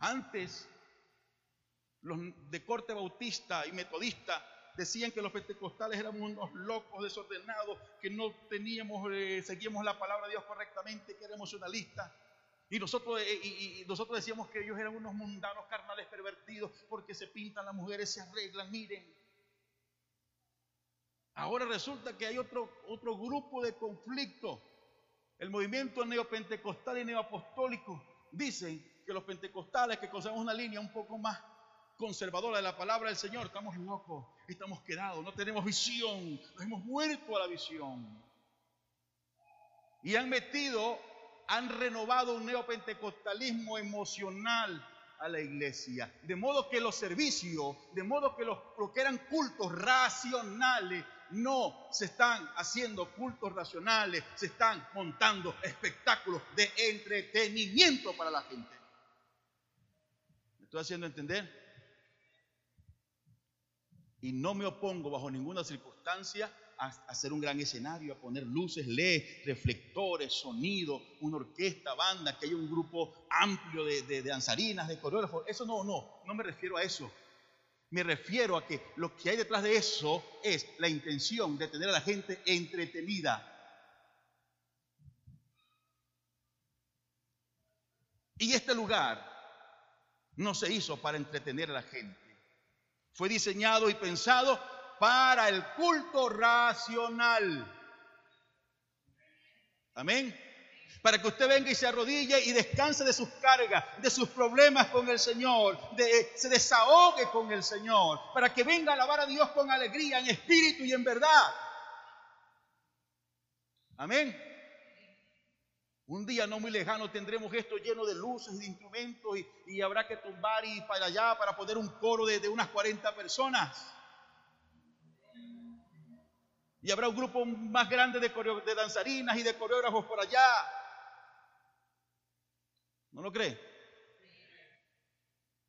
Antes, los de corte bautista y metodista decían que los pentecostales éramos unos locos desordenados, que no teníamos, eh, seguíamos la palabra de Dios correctamente, que era emocionalistas. Y nosotros, eh, y, nosotros decíamos que ellos eran unos mundanos carnales pervertidos porque se pintan las mujeres, se arreglan, miren. Ahora resulta que hay otro, otro grupo de conflicto. El movimiento neopentecostal y neoapostólico dicen que los pentecostales que conocemos una línea un poco más conservadora de la palabra del Señor, estamos locos, estamos quedados, no tenemos visión, hemos muerto a la visión. Y han metido, han renovado un neopentecostalismo emocional a la iglesia. De modo que los servicios, de modo que los, lo que eran cultos racionales, no se están haciendo cultos racionales, se están montando espectáculos de entretenimiento para la gente. ¿Me estoy haciendo entender? Y no me opongo bajo ninguna circunstancia a hacer un gran escenario, a poner luces, LED, reflectores, sonido, una orquesta, banda, que haya un grupo amplio de, danzarinas, de coreógrafos. Eso no, no, no me refiero a eso. Me refiero a que lo que hay detrás de eso es la intención de tener a la gente entretenida. Y este lugar no se hizo para entretener a la gente. Fue diseñado y pensado para el culto racional. Amén. Para que usted venga y se arrodille y descanse de sus cargas, de sus problemas con el Señor, de, se desahogue con el Señor, para que venga a alabar a Dios con alegría, en espíritu y en verdad. Amén. Un día no muy lejano tendremos esto lleno de luces y de instrumentos y, habrá que tumbar y para allá para poner un coro de, unas 40 personas. Y habrá un grupo más grande de, de danzarinas y de coreógrafos por allá. ¿No lo cree?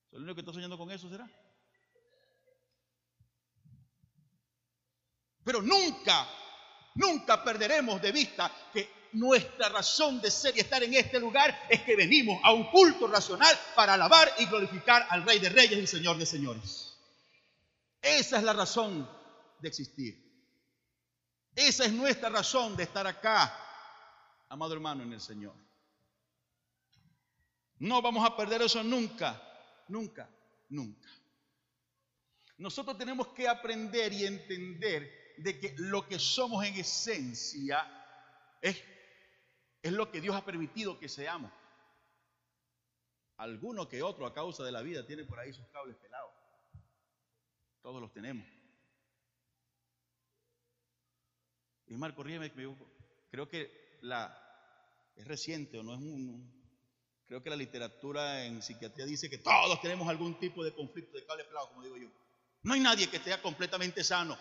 ¿Soy el único que está soñando con eso, será? Pero nunca, nunca perderemos de vista que nuestra razón de ser y estar en este lugar es que venimos a un culto racional para alabar y glorificar al Rey de Reyes y Señor de Señores. Esa es la razón de existir. Esa es nuestra razón de estar acá, amado hermano, en el Señor. No vamos a perder eso nunca, nunca, nunca. Nosotros tenemos que aprender y entender de que lo que somos en esencia es, es lo que Dios ha permitido que seamos. Alguno que otro a causa de la vida tiene por ahí sus cables pelados. Todos los tenemos. Y Marco, ríeme, creo que la, es reciente o no es un, Creo que la literatura en psiquiatría dice que todos tenemos algún tipo de conflicto de cable pelado, como digo yo. No hay nadie que esté completamente sano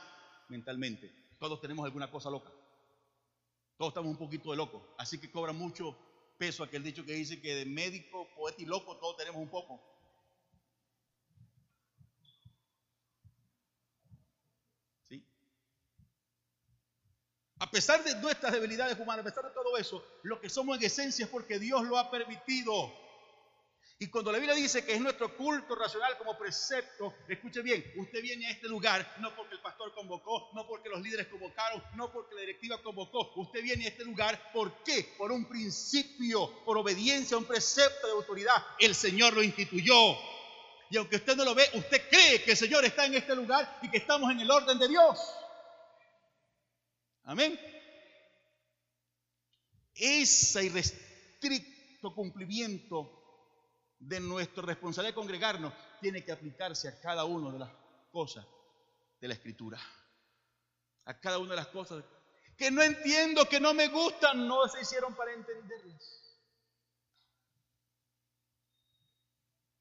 mentalmente. Todos tenemos alguna cosa loca. Todos estamos un poquito de locos. Así que cobra mucho peso aquel dicho que dice que de médico, poeta y loco todos tenemos un poco. ¿Sí? A pesar de nuestras debilidades humanas, a pesar de todo eso, lo que somos en esencia es porque Dios lo ha permitido. Y cuando la Biblia dice que es nuestro culto racional como precepto, escuche bien, usted viene a este lugar no porque el pastor convocó, no porque los líderes convocaron, no porque la directiva convocó. Usted viene a este lugar, ¿por qué? Por un principio, por obediencia a un precepto de autoridad. El Señor lo instituyó. Y aunque usted no lo ve, usted cree que el Señor está en este lugar y que estamos en el orden de Dios. Amén. Ese irrestricto cumplimiento de nuestra responsabilidad de congregarnos tiene que aplicarse a cada una de las cosas de la escritura. A cada una de las cosas que no entiendo, que no me gustan, no se hicieron para entenderlas.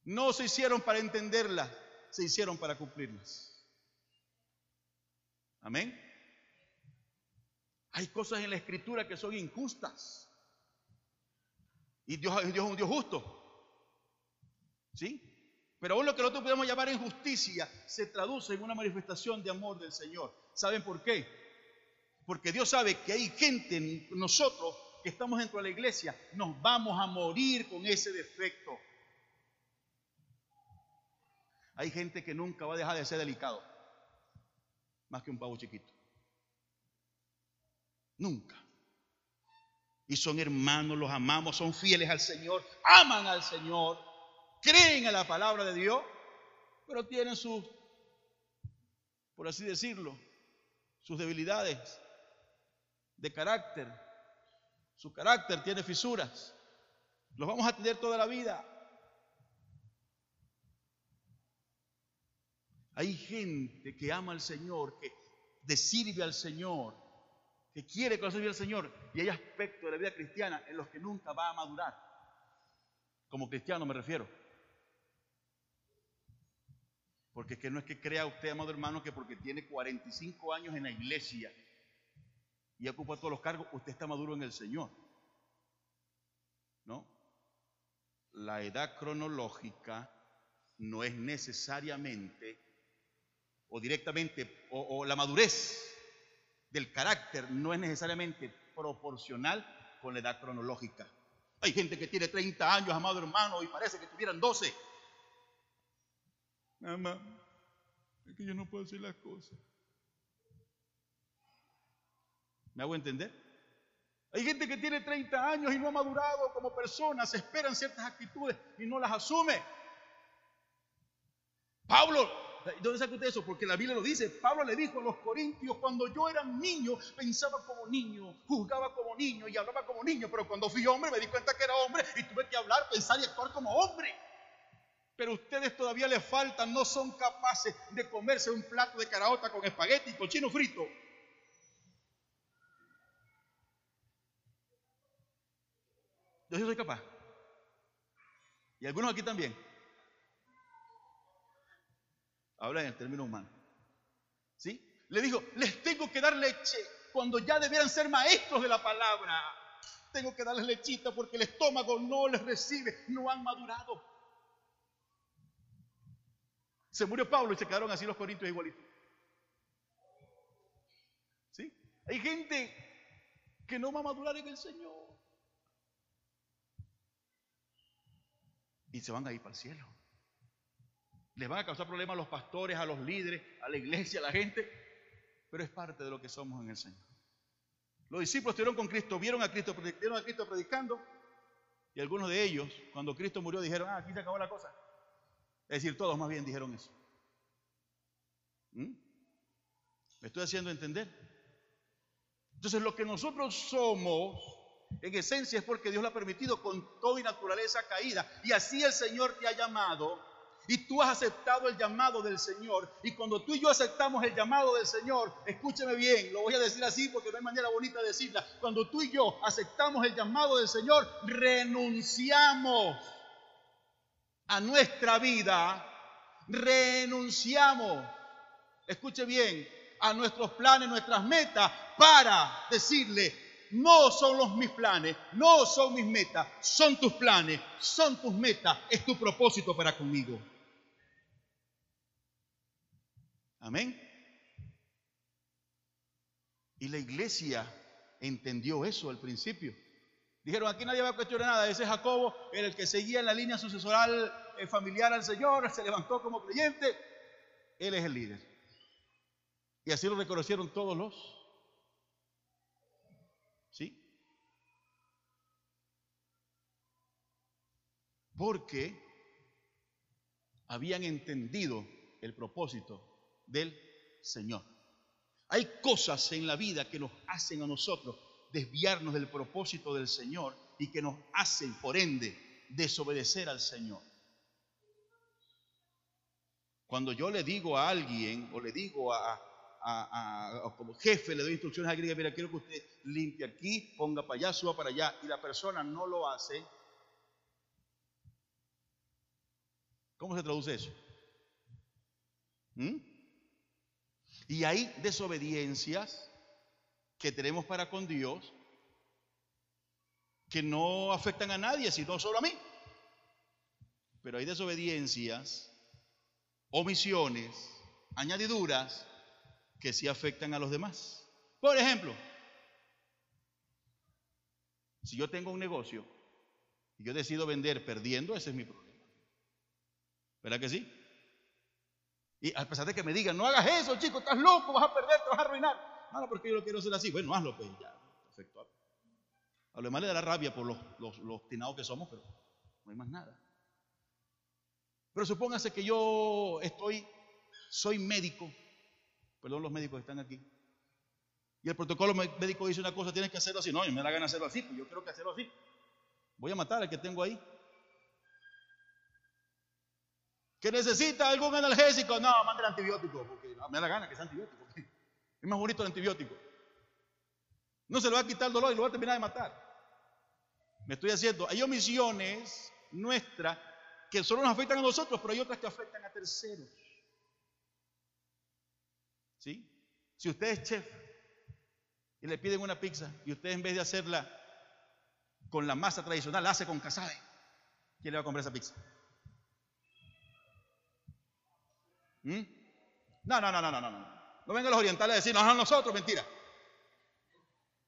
No se hicieron para entenderlas, se hicieron para cumplirlas. Amén. Hay cosas en la escritura que son injustas. Y Dios, es un Dios justo. ¿Sí? Pero aún lo que nosotros podemos llamar injusticia se traduce en una manifestación de amor del Señor. ¿Saben por qué? Porque Dios sabe que hay gente, nosotros que estamos dentro de la iglesia, nos vamos a morir con ese defecto. Hay gente que nunca va a dejar de ser delicado, más que un pavo chiquito. Nunca. Y son hermanos, los amamos, son fieles al Señor, aman al Señor, creen en la palabra de Dios, pero tienen sus, por así decirlo, sus debilidades de carácter. Su carácter tiene fisuras. Los vamos a tener toda la vida. Hay gente que ama al Señor, que sirve al Señor, que quiere lo sirva al Señor. Y hay aspectos de la vida cristiana en los que nunca va a madurar. Como cristiano me refiero. Porque es que no es que crea usted, amado hermano, que porque tiene 45 años en la iglesia y ocupa todos los cargos, usted está maduro en el Señor. ¿No? La edad cronológica no es necesariamente o directamente, o, la madurez del carácter no es necesariamente proporcional con la edad cronológica. Hay gente que tiene 30 años, amado hermano, y parece que tuvieran 12. Mamá, es que yo no puedo hacer las cosas. ¿Me hago entender? Hay gente que tiene 30 años y no ha madurado como persona, se esperan ciertas actitudes y no las asume. Pablo ¿Dónde saca usted eso? Porque la Biblia lo dice. Pablo le dijo a los corintios, cuando yo era niño, pensaba como niño, juzgaba como niño y hablaba como niño, pero cuando fui hombre me di cuenta que era hombre y tuve que hablar, pensar y actuar como hombre. Pero ustedes todavía les faltan, no son capaces de comerse un plato de caraota con espagueti y cochino frito. Yo sí soy capaz. Y algunos aquí también. Habla en el término humano. ¿Sí? Le digo, les tengo que dar leche cuando ya debieran ser maestros de la palabra. Tengo que darles lechita porque el estómago no les recibe, no han madurado. Se murió Pablo y se quedaron así los corintios igualitos. ¿Sí? Hay gente que no va a madurar en el Señor. y se van a ir para el cielo. Les van a causar problemas a los pastores, a los líderes, a la iglesia, a la gente, pero es parte de lo que somos en el Señor. Los discípulos estuvieron con Cristo, vieron a Cristo, vieron a Cristo predicando, y algunos de ellos, cuando Cristo murió, dijeron, ah, aquí se acabó la cosa. Es decir, todos más bien dijeron eso. ¿Mm? ¿Me estoy haciendo entender? Entonces, lo que nosotros somos en esencia es porque Dios lo ha permitido con toda naturaleza caída. Y así el Señor te ha llamado. Y tú has aceptado el llamado del Señor. Y cuando tú y yo aceptamos el llamado del Señor, escúcheme bien, lo voy a decir así porque no hay manera bonita de decirla. Cuando tú y yo aceptamos el llamado del Señor, renunciamos a nuestra vida. Renunciamos, escuche bien, a nuestros planes, nuestras metas, para decirle, no son los mis planes, no son mis metas, son tus planes, son tus metas, es tu propósito para conmigo. Amén. Y la iglesia entendió eso al principio. Dijeron, aquí nadie va a cuestionar nada. Ese Jacobo era el que seguía en la línea sucesoral eh, familiar al Señor, se levantó como creyente. Él es el líder. Y así lo reconocieron todos los ¿Sí? Porque habían entendido el propósito del Señor. Hay cosas en la vida que nos hacen a nosotros desviarnos del propósito del Señor y que nos hacen, por ende, desobedecer al Señor. Cuando yo le digo a alguien o le digo a, como jefe, le doy instrucciones a alguien, mira, quiero que usted limpie aquí, ponga para allá, suba para allá, y la persona no lo hace, ¿cómo se traduce eso? ¿Mm? Y hay desobediencias que tenemos para con Dios que no afectan a nadie, sino solo a mí. Pero hay desobediencias, omisiones, añadiduras que sí afectan a los demás. Por ejemplo, si yo tengo un negocio y yo decido vender perdiendo, ese es mi problema. ¿Verdad que sí? Y a pesar de que me digan, no hagas eso, chico, estás loco, vas a perder, te vas a arruinar. No, porque yo lo quiero hacer así. Bueno, hazlo, pues ya, perfecto. A lo demás le rabia por los, los, los tinados que somos, pero no hay más nada. Pero supóngase que yo estoy, soy médico Perdón, los médicos están aquí. Y el protocolo médico dice una cosa, tienes que hacerlo así. No, yo me da gana hacerlo así, pues yo quiero que hacerlo así. Voy a matar al que tengo ahí. ¿Que necesita algún analgésico? No, manda el antibiótico, porque me da la gana que sea antibiótico. Es más bonito el antibiótico. No se le va a quitar el dolor y lo va a terminar de matar. Me estoy haciendo. Hay omisiones nuestras que solo nos afectan a nosotros, pero hay otras que afectan a terceros. ¿Sí? Si usted es chef y le piden una pizza y usted en vez de hacerla con la masa tradicional, la hace con casabe, ¿quién le va a comprar esa pizza? ¿Mm? No, no, no, no, no, no. No vengan los orientales a decir, no, no, nosotros, mentira.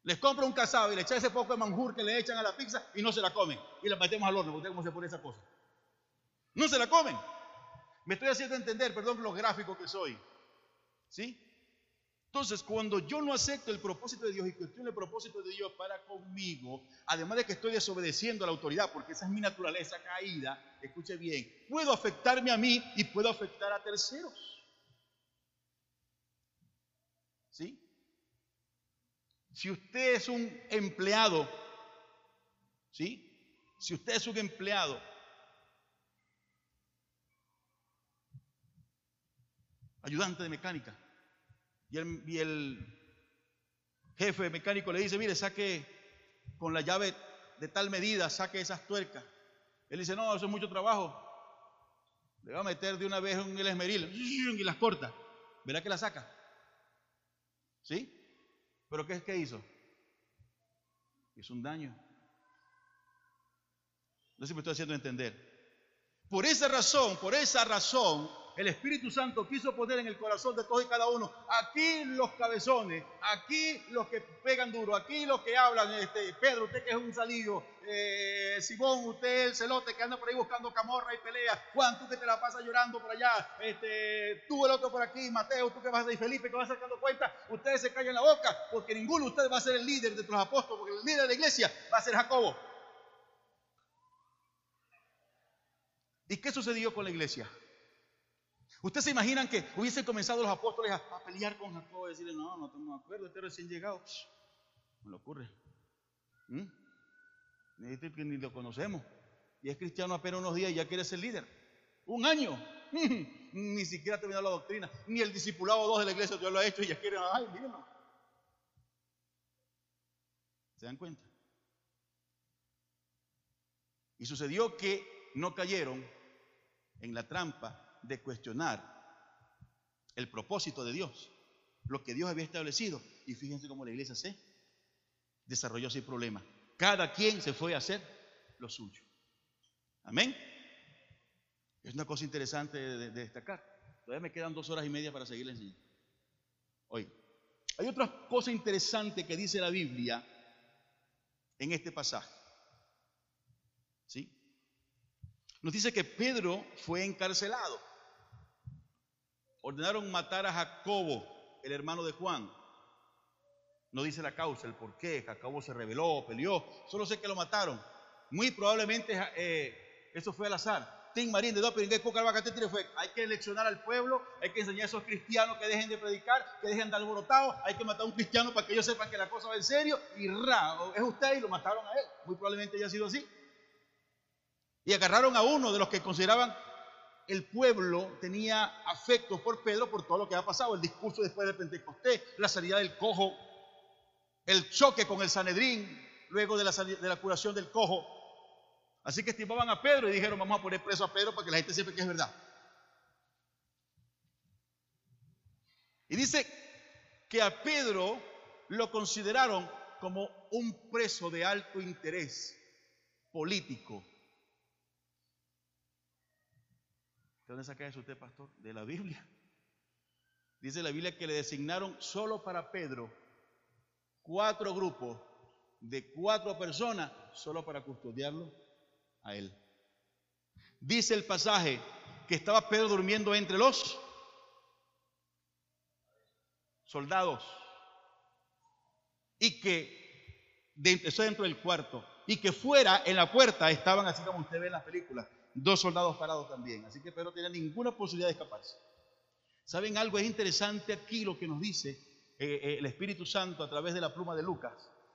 Les compro un casabe y le echa ese poco de manjur que le echan a la pizza y no se la comen. Y la metemos al horno. ¿Usted cómo se pone esa cosa? No se la comen. Me estoy haciendo entender, perdón lo gráfico que soy. ¿Sí? Entonces, cuando yo no acepto el propósito de Dios y cuestiono el propósito de Dios para conmigo, además de que estoy desobedeciendo a la autoridad, porque esa es mi naturaleza caída, escuche bien, puedo afectarme a mí y puedo afectar a terceros. ¿Sí? Si usted es un empleado, ¿sí? Si usted es un empleado, ayudante de mecánica, y el, el jefe mecánico le dice, mire, saque con la llave de tal medida, saque esas tuercas. Él dice, no, eso es mucho trabajo. Le va a meter de una vez un esmeril y las corta. ¿Verá que la saca? ¿Sí? ¿Pero qué es que hizo? Hizo un daño. No sé si me estoy haciendo entender. Por esa razón, por esa razón, el Espíritu Santo quiso poner en el corazón de todos y cada uno, aquí los cabezones, aquí los que pegan duro, aquí los que hablan, este, Pedro, usted que es un salillo, eh, Simón, usted el celote que anda por ahí buscando camorra y pelea, Juan, tú que te la pasas llorando por allá, este, tú el otro por aquí, Mateo, tú que vas de Felipe que vas sacando cuenta, ustedes se callan la boca, porque ninguno de ustedes va a ser el líder de los apóstoles, porque el líder de la iglesia va a ser Jacobo. ¿Y qué sucedió con la iglesia? ¿Ustedes se imaginan que hubiesen comenzado los apóstoles a, pelear con Jacob y decirle, no, no tengo acuerdo, este recién llegado? me lo ocurre. ¿Mm? Este que ni lo conocemos. Y es cristiano apenas unos días y ya quiere ser líder. Un año. ni siquiera ha terminado la doctrina. Ni el discipulado dos de la iglesia ya lo ha hecho y ya quiere, ay, mírenlo. ¿Se dan cuenta? Y sucedió que no cayeron en la trampa de cuestionar el propósito de Dios, lo que Dios había establecido. Y fíjense cómo la iglesia se desarrolló sin problema. Cada quien se fue a hacer lo suyo. Amén. Es una cosa interesante de, destacar. Todavía me quedan dos horas y media para seguir enseñando. Hoy, hay otra cosa interesante que dice la Biblia en este pasaje. ¿Sí? Nos dice que Pedro fue encarcelado ordenaron matar a Jacobo, el hermano de Juan. No dice la causa, el por qué. Jacobo se rebeló, peleó. Solo sé que lo mataron. Muy probablemente eh, eso fue al azar. Tim Marín de fue, hay que leccionar al pueblo, hay que enseñar a esos cristianos que dejen de predicar, que dejen de alborotados, hay que matar a un cristiano para que ellos sepan que la cosa va en serio, y ra, es usted y lo mataron a él. Muy probablemente haya sido así. Y agarraron a uno de los que consideraban el pueblo tenía afecto por Pedro por todo lo que ha pasado, el discurso después de Pentecostés, la salida del cojo, el choque con el Sanedrín, luego de la, de la curación del cojo. Así que estimaban a Pedro y dijeron, vamos a poner preso a Pedro para que la gente sepa que es verdad. Y dice que a Pedro lo consideraron como un preso de alto interés político ¿De dónde saca eso usted, pastor? De la Biblia. Dice la Biblia que le designaron solo para Pedro cuatro grupos de cuatro personas solo para custodiarlo a él. Dice el pasaje que estaba Pedro durmiendo entre los soldados y que eso dentro del cuarto y que fuera en la puerta estaban así como usted ve en las películas dos soldados parados también. Así que Pedro no tenía ninguna posibilidad de escaparse. ¿Saben algo? Es interesante aquí lo que nos dice eh, eh, el Espíritu Santo a través de la pluma de Lucas,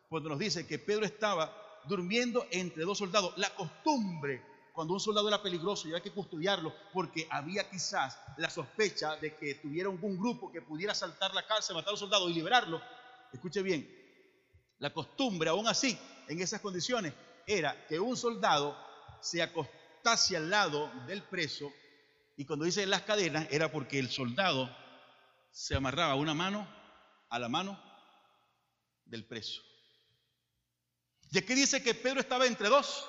cuando nos dice que Pedro estaba durmiendo entre dos soldados. La costumbre, cuando un soldado era peligroso y había que custodiarlo, porque había quizás la sospecha de que tuviera algún grupo que pudiera saltar la cárcel, matar a un soldado y liberarlo. Escuche bien, la costumbre, aún así, en esas condiciones, era que un soldado se acostara hacia el lado del preso, y cuando dice las cadenas, era porque el soldado se amarraba una mano a la mano del preso. ¿Y aquí dice que Pedro estaba entre dos?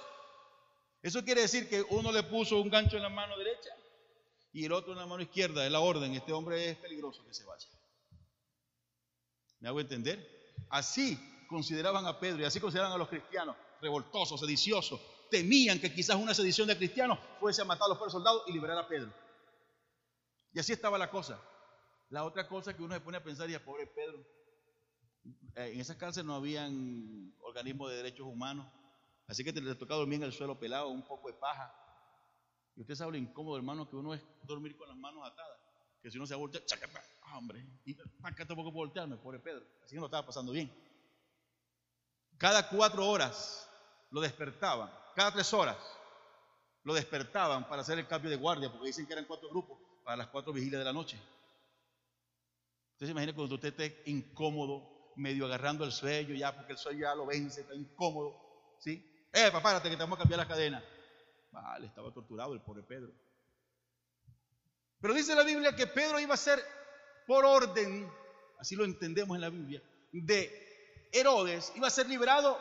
Eso quiere decir que uno le puso un gancho en la mano derecha y el otro en la mano izquierda. Es la orden. Este hombre es peligroso que se vaya. ¿Me hago entender? Así consideraban a Pedro y así consideraban a los cristianos revoltosos, sediciosos, temían que quizás una sedición de cristianos fuese a matar a los pobres soldados y liberar a Pedro. Y así estaba la cosa. La otra cosa que uno se pone a pensar, y pobre Pedro, eh, en esas cárceles no habían organismos de derechos humanos, así que te le tocaba dormir en el suelo pelado, un poco de paja. Y usted sabe lo incómodo, hermano, que uno es dormir con las manos atadas. Que si uno se voltea, ah, hombre, y acá tampoco puedo voltearme, pobre Pedro. Así que no estaba pasando bien. Cada cuatro horas lo despertaban, cada tres horas lo despertaban para hacer el cambio de guardia, porque dicen que eran cuatro grupos para las cuatro vigilias de la noche. Entonces imagina cuando usted esté incómodo, medio agarrando el sueño ya, porque el sueño ya lo vence, está incómodo, ¿sí? Eh, papá, párate que te vamos a cambiar la cadena. Vale, estaba torturado el pobre Pedro. Pero dice la Biblia que Pedro iba a ser por orden, así lo entendemos en la Biblia, de Herodes, iba a ser liberado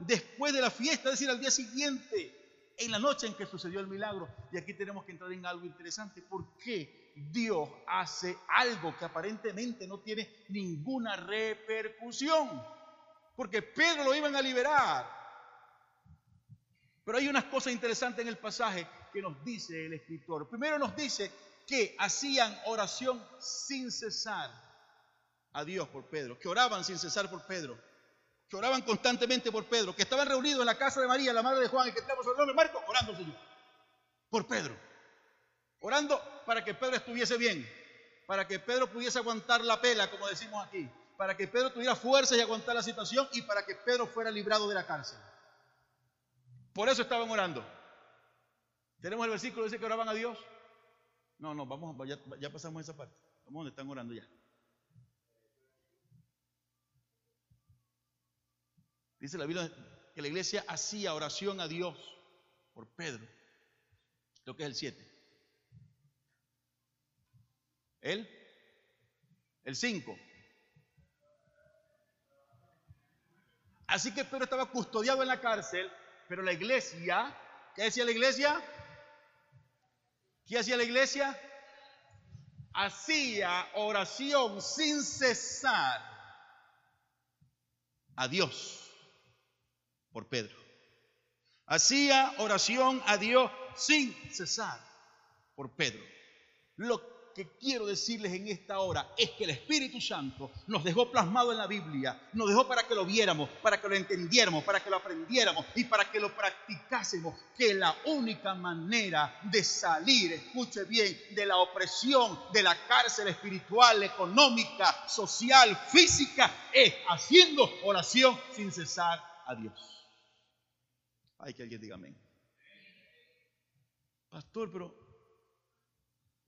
después de la fiesta, es decir, al día siguiente, en la noche en que sucedió el milagro. Y aquí tenemos que entrar en algo interesante. ¿Por qué Dios hace algo que aparentemente no tiene ninguna repercusión? Porque Pedro lo iban a liberar. Pero hay unas cosas interesantes en el pasaje que nos dice el escritor. Primero nos dice que hacían oración sin cesar a Dios por Pedro, que oraban sin cesar por Pedro, que oraban constantemente por Pedro, que estaban reunidos en la casa de María, la madre de Juan, y que tenemos el nombre Marco, orando, Señor, por Pedro, orando para que Pedro estuviese bien, para que Pedro pudiese aguantar la pela, como decimos aquí, para que Pedro tuviera fuerza y aguantar la situación y para que Pedro fuera librado de la cárcel. Por eso estaban orando. Tenemos el versículo que dice que oraban a Dios. No, no, vamos, ya, ya pasamos esa parte. Vamos donde están orando ya. Dice la Biblia que la iglesia hacía oración a Dios por Pedro. Lo que es el 7. ¿El? El 5. Así que Pedro estaba custodiado en la cárcel, pero la iglesia, ¿qué decía la iglesia? ¿Qué hacía la iglesia? Hacía oración sin cesar a Dios por Pedro. Hacía oración a Dios sin cesar por Pedro. Lo que quiero decirles en esta hora es que el Espíritu Santo nos dejó plasmado en la Biblia, nos dejó para que lo viéramos, para que lo entendiéramos, para que lo aprendiéramos y para que lo practicásemos, que la única manera de salir, escuche bien, de la opresión, de la cárcel espiritual, económica, social, física, es haciendo oración sin cesar a Dios. Hay que alguien diga amén. Pastor, pero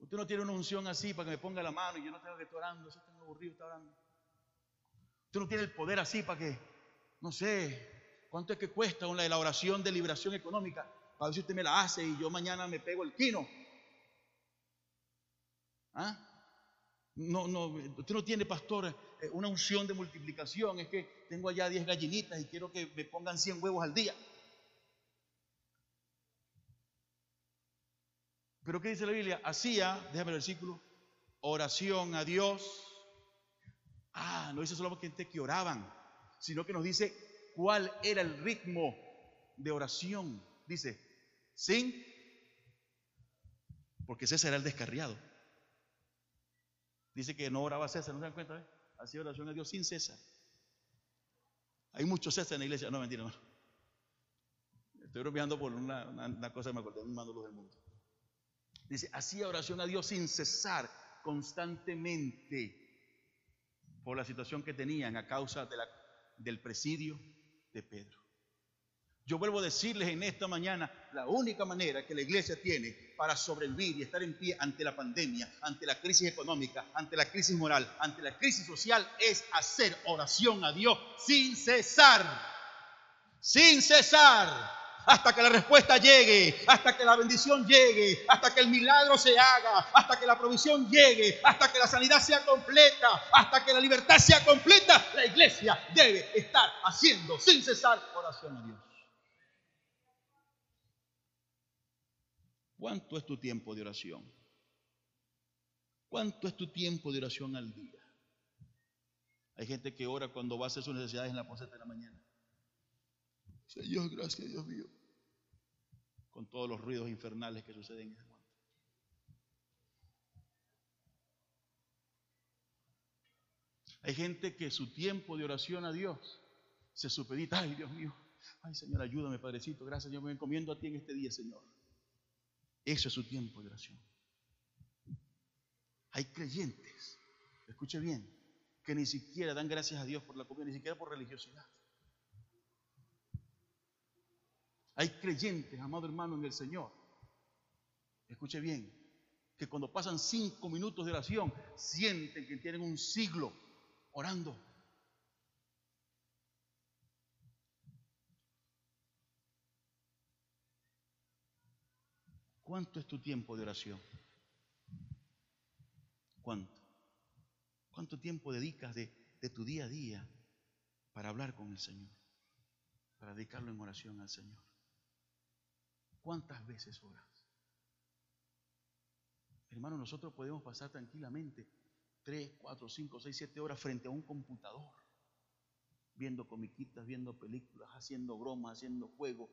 Usted no tiene una unción así para que me ponga la mano y yo no tenga que estar orando, eso tengo aburrido estar orando. Usted no tiene el poder así para que, no sé, cuánto es que cuesta la, la oración de liberación económica, para ver si usted me la hace y yo mañana me pego el quino. ¿Ah? No, no, usted no tiene, pastor, eh, una unción de multiplicación. Es que tengo allá 10 gallinitas y quiero que me pongan 100 huevos al día. Pero ¿qué dice la Biblia? Hacía, déjame el versículo, oración a Dios. Ah, no dice solamente que oraban, sino que nos dice cuál era el ritmo de oración. Dice, sin, porque César era el descarriado. Dice que no oraba César, ¿no se dan cuenta? Eh? Hacía oración a Dios sin César. Hay muchos César en la iglesia. No, mentira, no. Estoy bromeando por una, cosa que me acordé, un mando del mundo. Dice, hacía oración a Dios sin cesar, constantemente, por la situación que tenían a causa de la, del presidio de Pedro. Yo vuelvo a decirles en esta mañana, la única manera que la iglesia tiene para sobrevivir y estar en pie ante la pandemia, ante la crisis económica, ante la crisis moral, ante la crisis social, es hacer oración a Dios sin cesar. Sin cesar hasta que la respuesta llegue, hasta que la bendición llegue, hasta que el milagro se haga, hasta que la provisión llegue, hasta que la sanidad sea completa, hasta que la libertad sea completa, la iglesia debe estar haciendo sin cesar oración a Dios. ¿Cuánto es tu tiempo de oración? ¿Cuánto es tu tiempo de oración al día? Hay gente que ora cuando va a hacer sus necesidades en la poseta de la mañana. Señor, gracias, Dios mío. Con todos los ruidos infernales que suceden en ese momento. Hay gente que su tiempo de oración a Dios se supedita. Ay, Dios mío. Ay, Señor, ayúdame, Padrecito. Gracias, yo me encomiendo a ti en este día, Señor. Eso es su tiempo de oración. Hay creyentes, escuche bien, que ni siquiera dan gracias a Dios por la comida, ni siquiera por religiosidad. Hay creyentes, amado hermano, en el Señor. Escuche bien, que cuando pasan cinco minutos de oración, sienten que tienen un siglo orando. ¿Cuánto es tu tiempo de oración? ¿Cuánto? ¿Cuánto tiempo dedicas de, tu día a día para hablar con el Señor? Para dedicarlo en oración al Señor. ¿Cuántas veces oras? Hermano, nosotros podemos pasar tranquilamente 3, 4, 5, 6, 7 horas frente a un computador, viendo comiquitas, viendo películas, haciendo bromas, haciendo juegos,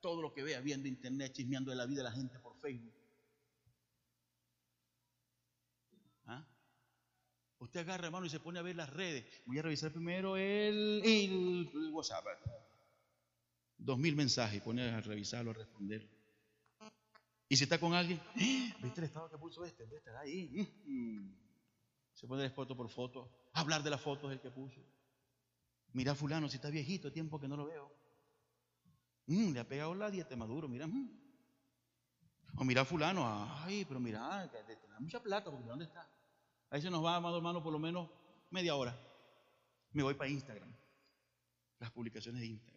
todo lo que vea viendo internet, chismeando de la vida de la gente por Facebook. ¿Ah? Usted agarra, hermano, y se pone a ver las redes. Voy a revisar primero el, el, WhatsApp. Dos mil mensajes, pone a revisarlo, a responder. Y si está con alguien, ¡Ah! ¿viste el estado que puso este? Debe estar ahí. Mm. Se pone foto por foto, hablar de las fotos del que puso. Mira fulano, si está viejito, tiempo que no lo veo. Mm, le ha pegado la dieta maduro, mira. Mm. O mira fulano, ay, pero mira, tiene mucha plata, porque ¿dónde está? Ahí se nos va, amado hermano, por lo menos media hora. Me voy para Instagram. Las publicaciones de Instagram.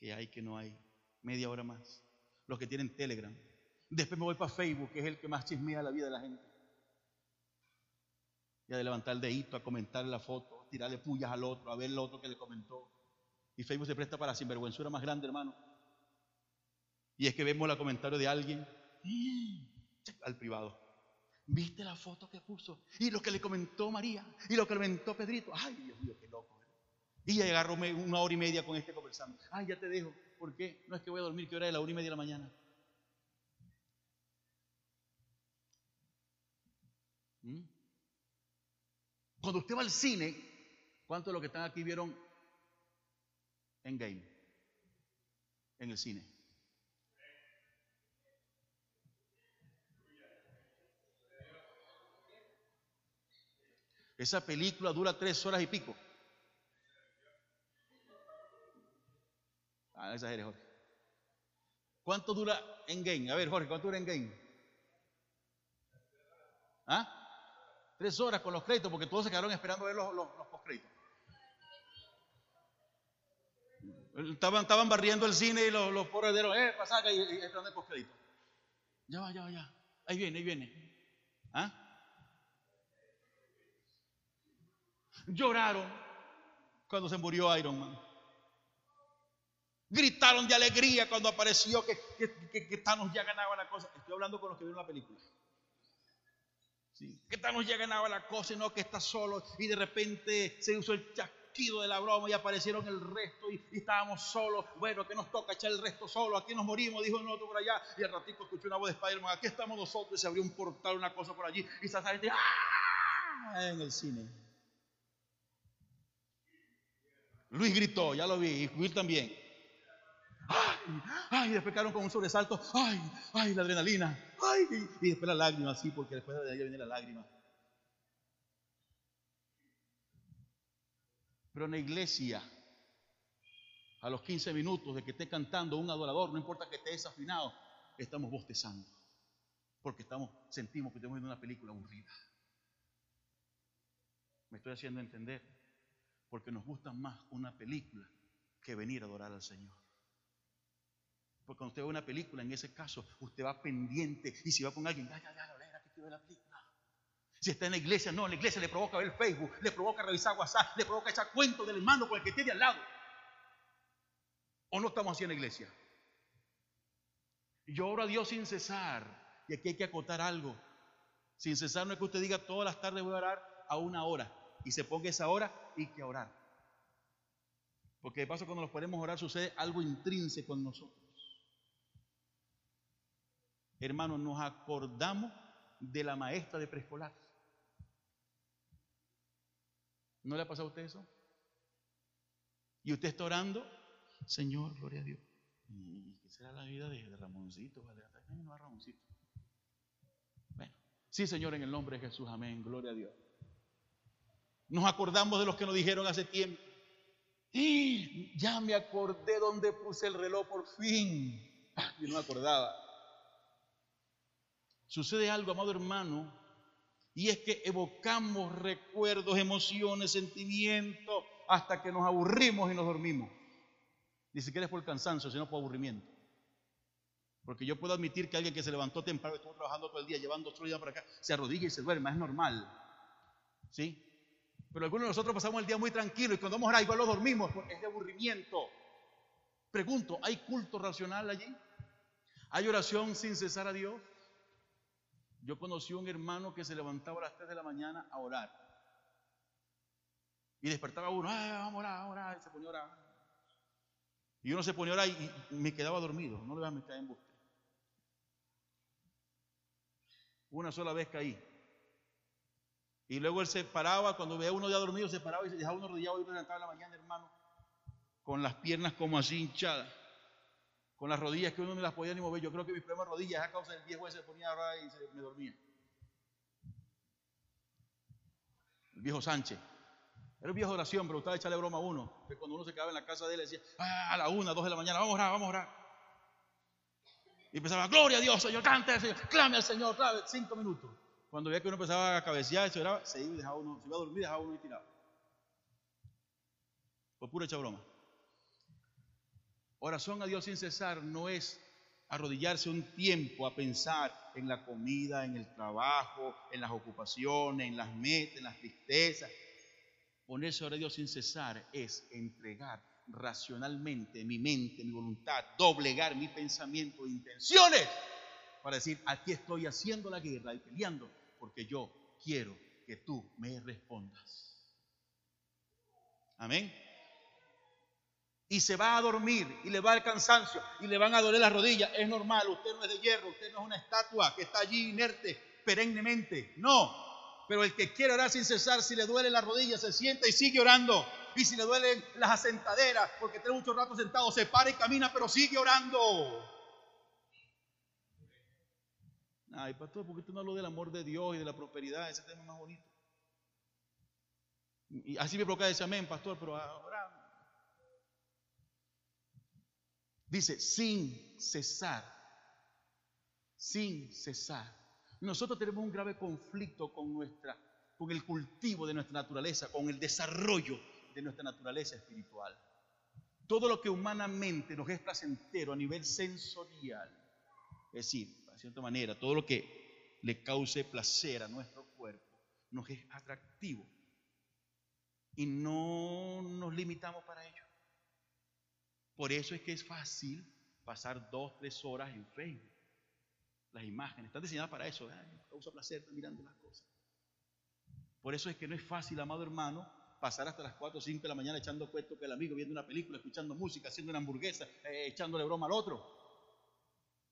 Que hay, que no hay. Media hora más. Los que tienen Telegram. Después me voy para Facebook, que es el que más chismea la vida de la gente. Ya de levantar el dedito, a comentar la foto, tirarle pullas al otro, a ver el otro que le comentó. Y Facebook se presta para sinvergüenzura más grande, hermano. Y es que vemos el comentario de alguien al privado. ¿Viste la foto que puso? Y lo que le comentó María. Y lo que le comentó Pedrito. Ay, Dios mío, qué loco. Y ya agarró una hora y media con este conversando. Ay, ya te dejo. ¿Por qué? No es que voy a dormir, ¿qué hora es la una y media de la mañana? ¿Mm? Cuando usted va al cine, ¿cuántos de los que están aquí vieron en game, en el cine. Esa película dura tres horas y pico. Ah, no exageres, Jorge. ¿Cuánto dura en game? A ver, Jorge, ¿cuánto dura en game? ¿Ah? Tres horas con los créditos, porque todos se quedaron esperando ver los, los, los postcréditos. Estaban, estaban barriendo el cine y los, los eh, pasaca y, y están de postcrédito. Ya va, ya va, ya. Ahí viene, ahí viene. ¿Ah? Lloraron cuando se murió Iron Man. Gritaron de alegría cuando apareció que, que, que, Thanos ya ganaba la cosa. Estoy hablando con los que vieron la película. Que Thanos ya ganaba la cosa y no que está solo y de repente se usó el chasco de la broma y aparecieron el resto y, estábamos solos. Bueno, que nos toca echar el resto solo, aquí nos morimos, dijo el otro por allá. Y al ratito escuché una voz de Spider-Man, aquí estamos nosotros y se abrió un portal, una cosa por allí y se gente ¡ah! en el cine. Luis gritó, ya lo vi, y Will también. ¡Ay! ¡Ay! Después quedaron con un sobresalto. ¡Ay! ¡Ay! La adrenalina. ¡Ay! Y después la lágrima, sí, porque después de ahí viene la lágrima. Pero en la iglesia, a los 15 minutos de que esté cantando un adorador, no importa que esté desafinado, estamos bostezando. Porque estamos, sentimos que estamos viendo una película aburrida. Me estoy haciendo entender. Porque nos gusta más una película que venir a adorar al Señor. Porque cuando usted ve una película, en ese caso, usted va pendiente y si va con alguien, ya, ya, ya, que la película. Si está en la iglesia, no, en la iglesia le provoca ver Facebook, le provoca revisar WhatsApp, le provoca echar cuentos del hermano con el que tiene al lado. ¿O no estamos así en la iglesia? Yo oro a Dios sin cesar. Y aquí hay que acotar algo. Sin cesar no es que usted diga todas las tardes voy a orar a una hora y se ponga esa hora y que orar. Porque de paso cuando nos podemos orar sucede algo intrínseco en nosotros. Hermanos, nos acordamos de la maestra de preescolar. ¿No le ha pasado a usted eso? Y usted está orando, Señor, gloria a Dios. ¿Y qué será la vida de, Ramoncito? Vale, no Ramoncito. Bueno, sí, Señor, en el nombre de Jesús, amén, gloria a Dios. Nos acordamos de los que nos dijeron hace tiempo. Y ya me acordé dónde puse el reloj por fin. Ah, yo no me acordaba. Sucede algo, amado hermano, y es que evocamos recuerdos, emociones, sentimientos, hasta que nos aburrimos y nos dormimos. Ni siquiera es por cansancio, sino por aburrimiento. Porque yo puedo admitir que alguien que se levantó temprano y estuvo trabajando todo el día, llevando su vida para acá, se arrodilla y se duerme, es normal. ¿Sí? Pero algunos de nosotros pasamos el día muy tranquilo y cuando vamos a igual lo dormimos es de aburrimiento. Pregunto, ¿hay culto racional allí? ¿Hay oración sin cesar a Dios? Yo conocí a un hermano que se levantaba a las 3 de la mañana a orar. Y despertaba uno, vamos a orar, vamos a orar, y se ponía a orar. Y uno se ponía a orar y, me quedaba dormido, no le voy a meter en buste. Una sola vez caí. Y luego él se paraba, cuando veía uno ya dormido, se paraba y se dejaba uno arrodillado y levantaba en la mañana, hermano, con las piernas como así hinchadas, con las rodillas que uno no las podía ni mover. Yo creo que mis problemas rodillas a causa del viejo se ponía a y se, me dormía. El viejo Sánchez. Era un viejo de oración, pero gustaba echarle broma a uno. Que cuando uno se quedaba en la casa de él, decía, ah, a la una, dos de la mañana, vamos a orar, vamos a orar. Y empezaba, gloria a Dios, Señor, cante Señor, clame al Señor, clave, cinco minutos. Cuando veía que uno empezaba a cabecear, se, oraba, se iba dejaba uno, se iba a dormir dejaba uno y tirado. Por pura hecha broma. Oración a Dios sin cesar no es arrodillarse un tiempo a pensar en la comida, en el trabajo, en las ocupaciones, en las metas, en las tristezas. Ponerse a Dios sin cesar es entregar racionalmente mi mente, mi voluntad, doblegar mi pensamiento e intenciones para decir, aquí estoy haciendo la guerra y peleando porque yo quiero que tú me respondas. Amén. Y se va a dormir y le va el cansancio y le van a doler las rodillas. Es normal, usted no es de hierro, usted no es una estatua que está allí inerte perennemente. No, pero el que quiere orar sin cesar, si le duele las rodillas, se sienta y sigue orando. Y si le duelen las asentaderas, porque tiene mucho rato sentado, se para y camina, pero sigue orando. Ay, pastor, ¿por qué tú no hablas del amor de Dios y de la prosperidad? Ese tema es más bonito. Y así me provoca ese amén, pastor, pero ahora. Dice, sin cesar. Sin cesar. Nosotros tenemos un grave conflicto con nuestra, con el cultivo de nuestra naturaleza, con el desarrollo de nuestra naturaleza espiritual. Todo lo que humanamente nos es placentero a nivel sensorial, es decir, cierta manera, todo lo que le cause placer a nuestro cuerpo nos es atractivo. Y no nos limitamos para ello. Por eso es que es fácil pasar dos, tres horas en Facebook. Las imágenes están diseñadas para eso. causa placer mirando las cosas. Por eso es que no es fácil, amado hermano, pasar hasta las 4 o 5 de la mañana echando cuento que el amigo, viendo una película, escuchando música, haciendo una hamburguesa, eh, echándole broma al otro.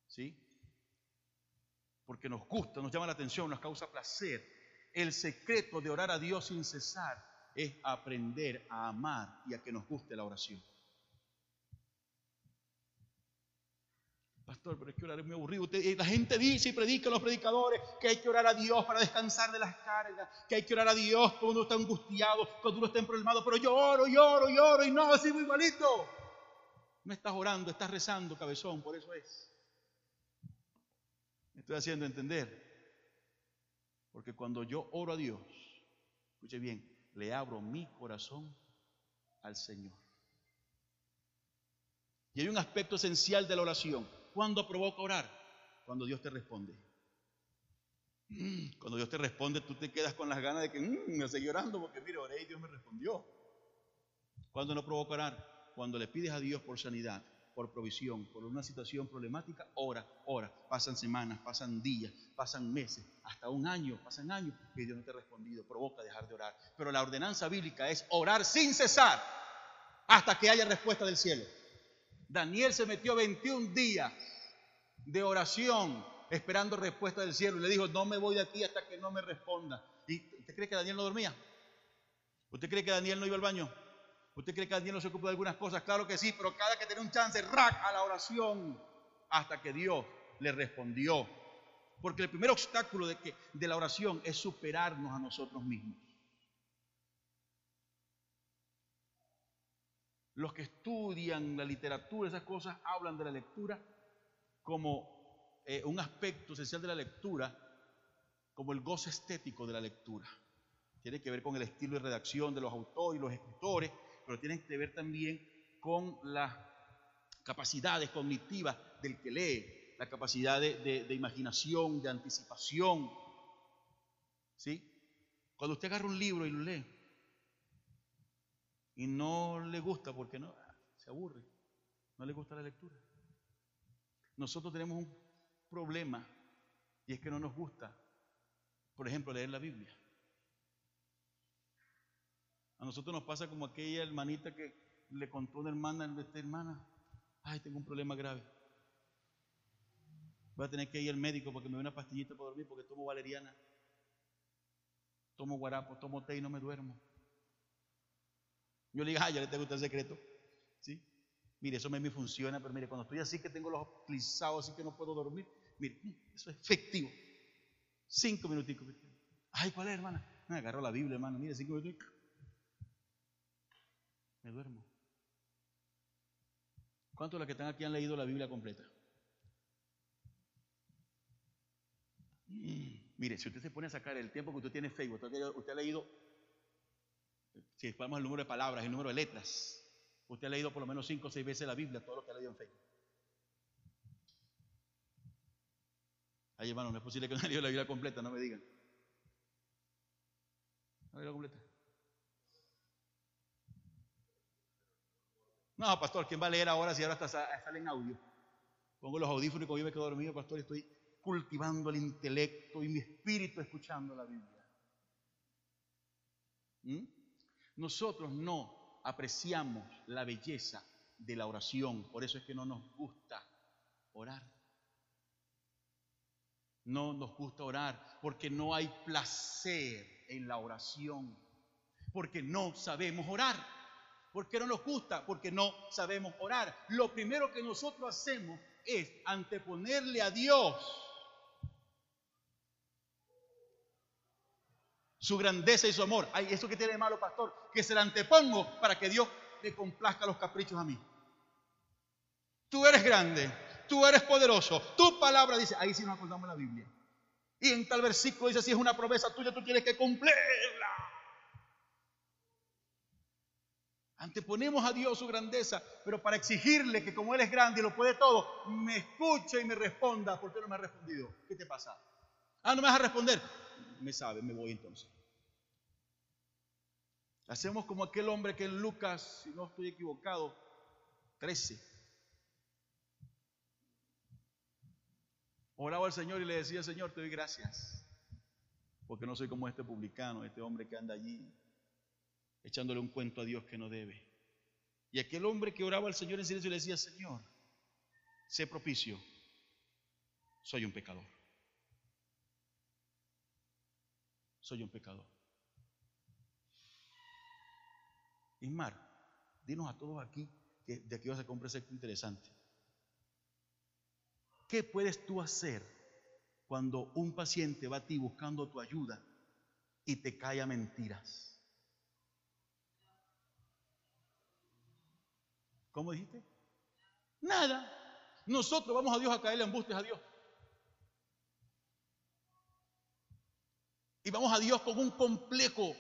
¿Sí? porque nos gusta, nos llama la atención, nos causa placer. El secreto de orar a Dios sin cesar es aprender a amar y a que nos guste la oración. Pastor, pero es que orar es muy aburrido. Eh, la gente dice y predica los predicadores que hay que orar a Dios para descansar de las cargas, que hay que orar a Dios cuando uno está angustiado, cuando uno está problemado. Pero yo oro, lloro, lloro y no, así muy igualito. No estás orando, estás rezando, cabezón, por eso es estoy haciendo entender? Porque cuando yo oro a Dios, escuche bien, le abro mi corazón al Señor. Y hay un aspecto esencial de la oración. ¿Cuándo provoca orar? Cuando Dios te responde. Cuando Dios te responde, tú te quedas con las ganas de que mm, me seguí orando porque mire, oré y Dios me respondió. ¿Cuándo no provoca orar? Cuando le pides a Dios por sanidad, por provisión, por una situación problemática, ora, ora. Pasan semanas, pasan días, pasan meses, hasta un año, pasan años y Dios no te ha respondido, provoca dejar de orar. Pero la ordenanza bíblica es orar sin cesar hasta que haya respuesta del cielo. Daniel se metió 21 días de oración esperando respuesta del cielo y le dijo, no me voy de aquí hasta que no me responda. ¿Y usted cree que Daniel no dormía? ¿Usted cree que Daniel no iba al baño? ¿Usted cree que Daniel no se ocupa de algunas cosas? Claro que sí, pero cada que tiene un chance, rack a la oración hasta que Dios le respondió. Porque el primer obstáculo de la oración es superarnos a nosotros mismos. Los que estudian la literatura, esas cosas, hablan de la lectura como eh, un aspecto esencial de la lectura, como el gozo estético de la lectura. Tiene que ver con el estilo de redacción de los autores y los escritores, pero tiene que ver también con las capacidades cognitivas del que lee, la capacidad de, imaginación, de anticipación. ¿Sí? Cuando usted agarra un libro y lo lee y no le gusta porque no se aburre, no le gusta la lectura. Nosotros tenemos un problema y es que no nos gusta, por ejemplo, leer la Biblia. A nosotros nos pasa como aquella hermanita que le contó a una hermana, a esta hermana, ay, tengo un problema grave. Voy a tener que ir al médico porque me dé una pastillita para dormir porque tomo valeriana, tomo guarapo, tomo té y no me duermo. Yo le digo, ay, ya le tengo el secreto. ¿Sí? Mire, eso me, me funciona, pero mire, cuando estoy así que tengo los ojos clisados, así que no puedo dormir, mire, eso es efectivo. Cinco minuticos. Ay, ¿cuál es, hermana? Me agarró la Biblia, hermano. Mire, cinco minutos me duermo. ¿Cuántos de los que están aquí han leído la Biblia completa? Mm, mire, si usted se pone a sacar el tiempo que usted tiene en Facebook, usted, ha leído, si esperamos el número de palabras, el número de letras, usted ha leído por lo menos cinco o seis veces la Biblia, todo lo que ha leído en Facebook. Ay, hermano, no es posible que no haya leído la Biblia completa, no me digan. ¿La Biblia completa? No, pastor, ¿quién va a leer ahora si ahora sale en audio? Pongo los audífonos y como yo me quedo dormido, pastor, estoy cultivando el intelecto y mi espíritu escuchando la Biblia. ¿Mm? Nosotros no apreciamos la belleza de la oración, por eso es que no nos gusta orar. No nos gusta orar porque no hay placer en la oración, porque no sabemos orar. ¿Por qué no nos gusta? Porque no sabemos orar. Lo primero que nosotros hacemos es anteponerle a Dios su grandeza y su amor. Ay, eso que tiene de malo, pastor, que se la antepongo para que Dios le complazca los caprichos a mí. Tú eres grande, tú eres poderoso, tu palabra dice, ahí sí nos acordamos la Biblia. Y en tal versículo dice, si es una promesa tuya, tú tienes que cumplirla. Anteponemos a Dios su grandeza, pero para exigirle que como Él es grande y lo puede todo, me escuche y me responda. ¿Por qué no me ha respondido? ¿Qué te pasa? Ah, no me vas a responder. Me sabe, me voy entonces. Hacemos como aquel hombre que en Lucas, si no estoy equivocado, 13. Oraba al Señor y le decía, Señor, te doy gracias. Porque no soy como este publicano, este hombre que anda allí echándole un cuento a Dios que no debe. Y aquel hombre que oraba al Señor en silencio le decía, Señor, sé propicio, soy un pecador. Soy un pecador. Ismar, dinos a todos aquí que de aquí vas a comprar precepto interesante. ¿Qué puedes tú hacer cuando un paciente va a ti buscando tu ayuda y te cae a mentiras? ¿Cómo dijiste? Nada. Nosotros vamos a Dios a caerle embustes a Dios. Y vamos a Dios con un complejo.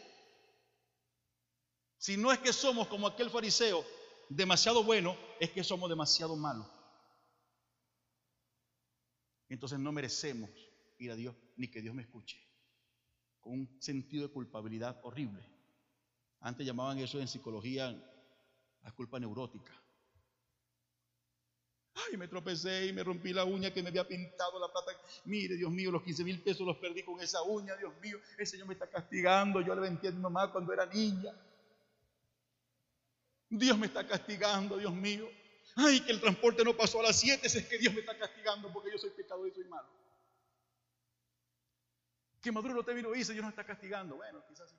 Si no es que somos como aquel fariseo demasiado bueno, es que somos demasiado malos. Entonces no merecemos ir a Dios ni que Dios me escuche. Con un sentido de culpabilidad horrible. Antes llamaban eso en psicología la culpa neurótica. Ay, me tropecé y me rompí la uña que me había pintado la plata. Mire, Dios mío, los 15 mil pesos los perdí con esa uña. Dios mío, el Señor me está castigando. Yo le vendí a mamá cuando era niña. Dios me está castigando, Dios mío. Ay, que el transporte no pasó a las 7, es que Dios me está castigando porque yo soy pecador y soy malo. Que Maduro no te vino y dice, Dios no está castigando. Bueno, quizás sí.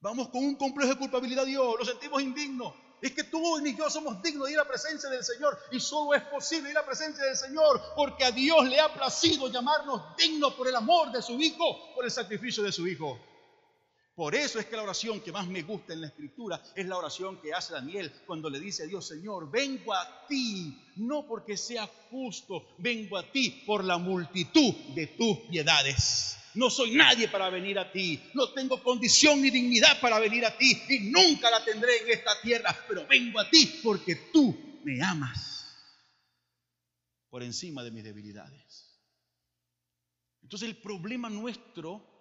Vamos con un complejo de culpabilidad a Dios, lo sentimos indignos. Es que tú ni yo somos dignos de ir a la presencia del Señor y solo es posible ir a la presencia del Señor porque a Dios le ha placido llamarnos dignos por el amor de su Hijo, por el sacrificio de su Hijo. Por eso es que la oración que más me gusta en la escritura es la oración que hace Daniel cuando le dice a Dios, Señor, vengo a ti, no porque sea justo, vengo a ti por la multitud de tus piedades. No soy nadie para venir a ti, no tengo condición ni dignidad para venir a ti y nunca la tendré en esta tierra, pero vengo a ti porque tú me amas por encima de mis debilidades. Entonces el problema nuestro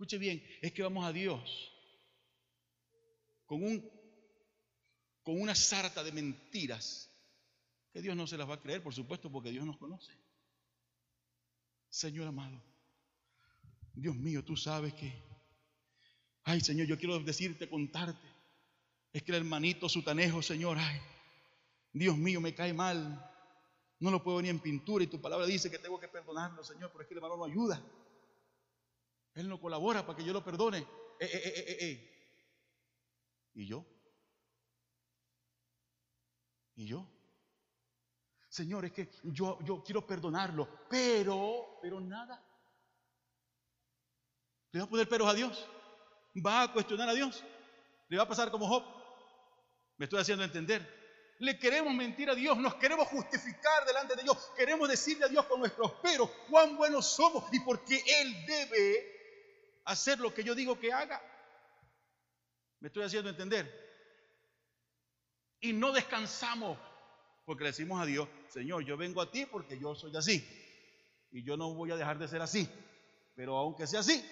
escuche bien, es que vamos a Dios con, un, con una sarta de mentiras que Dios no se las va a creer, por supuesto, porque Dios nos conoce. Señor amado, Dios mío, tú sabes que, ay Señor, yo quiero decirte, contarte, es que el hermanito sutanejo, Señor, ay, Dios mío, me cae mal, no lo puedo ni en pintura y tu palabra dice que tengo que perdonarlo, Señor, pero es que el hermano no ayuda. Él no colabora para que yo lo perdone. Eh, eh, eh, ¿Y yo? ¿Y yo? Señor, es que yo, yo quiero perdonarlo, pero, pero nada. ¿Le va a poner peros a Dios? ¿Va a cuestionar a Dios? ¿Le va a pasar como Job? Me estoy haciendo entender. Le queremos mentir a Dios, nos queremos justificar delante de Dios, queremos decirle a Dios con nuestros peros cuán buenos somos y porque Él debe hacer lo que yo digo que haga. ¿Me estoy haciendo entender? Y no descansamos porque le decimos a Dios, Señor, yo vengo a ti porque yo soy así. Y yo no voy a dejar de ser así. Pero aunque sea así,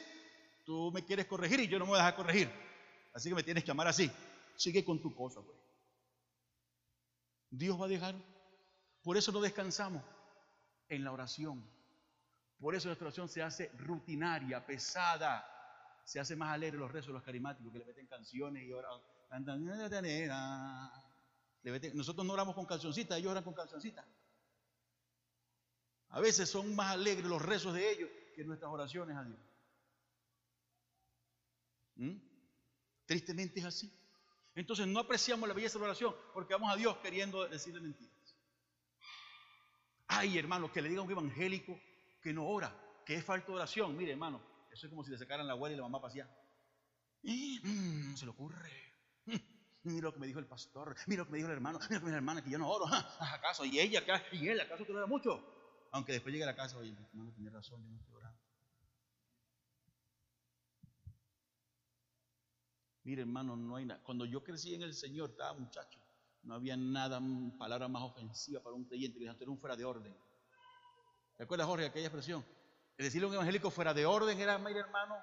tú me quieres corregir y yo no me voy a dejar corregir. Así que me tienes que amar así. Sigue con tu cosa, pues. Dios va a dejar. Por eso no descansamos en la oración. Por eso nuestra oración se hace rutinaria, pesada. Se hace más alegre los rezos los carismáticos que le meten canciones y oran. Nosotros no oramos con cancioncitas, ellos oran con cancioncitas. A veces son más alegres los rezos de ellos que nuestras oraciones a Dios. ¿Mm? Tristemente es así. Entonces no apreciamos la belleza de la oración porque vamos a Dios queriendo decirle mentiras. Ay, hermano, que le diga un evangélico que no ora, que es falta oración. Mire, hermano, eso es como si le sacaran la abuela y la mamá pasía. Mm, se le ocurre. Mm, mira lo que me dijo el pastor, mira lo que me dijo el hermano, mira lo que me dijo la hermana, que yo no oro. ¿Acaso? ¿Y ella acá? ¿Y él? ¿Acaso que no ora mucho? Aunque después llegue a la casa, oye, hermano, tiene razón, yo no estoy orando. Mire, hermano, no hay nada. Cuando yo crecí en el Señor, estaba muchacho, no había nada, palabra más ofensiva para un creyente que era un fuera de orden. ¿Te acuerdas, Jorge, aquella expresión? El decirle a un evangélico fuera de orden era, mire hermano,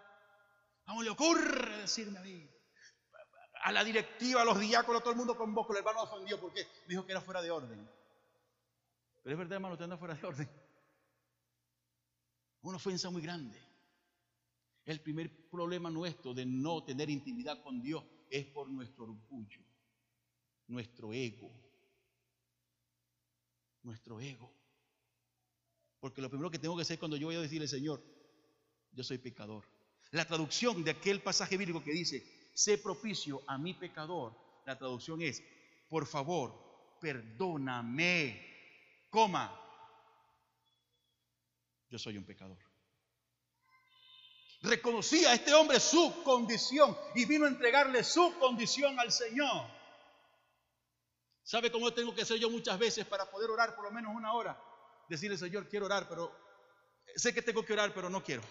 ¿cómo le ocurre decirme a mí? A la directiva, a los diáconos, a todo el mundo con vos, el hermano ofendió porque dijo que era fuera de orden. Pero es verdad, hermano, usted anda fuera de orden. Una ofensa muy grande. El primer problema nuestro de no tener intimidad con Dios es por nuestro orgullo, nuestro ego. Nuestro ego. Porque lo primero que tengo que hacer cuando yo voy a decirle, Señor, yo soy pecador. La traducción de aquel pasaje bíblico que dice, sé propicio a mi pecador, la traducción es, por favor, perdóname, coma, yo soy un pecador. Reconocía a este hombre su condición y vino a entregarle su condición al Señor. ¿Sabe cómo tengo que hacer yo muchas veces para poder orar por lo menos una hora? Decirle, Señor, quiero orar, pero sé que tengo que orar, pero no quiero.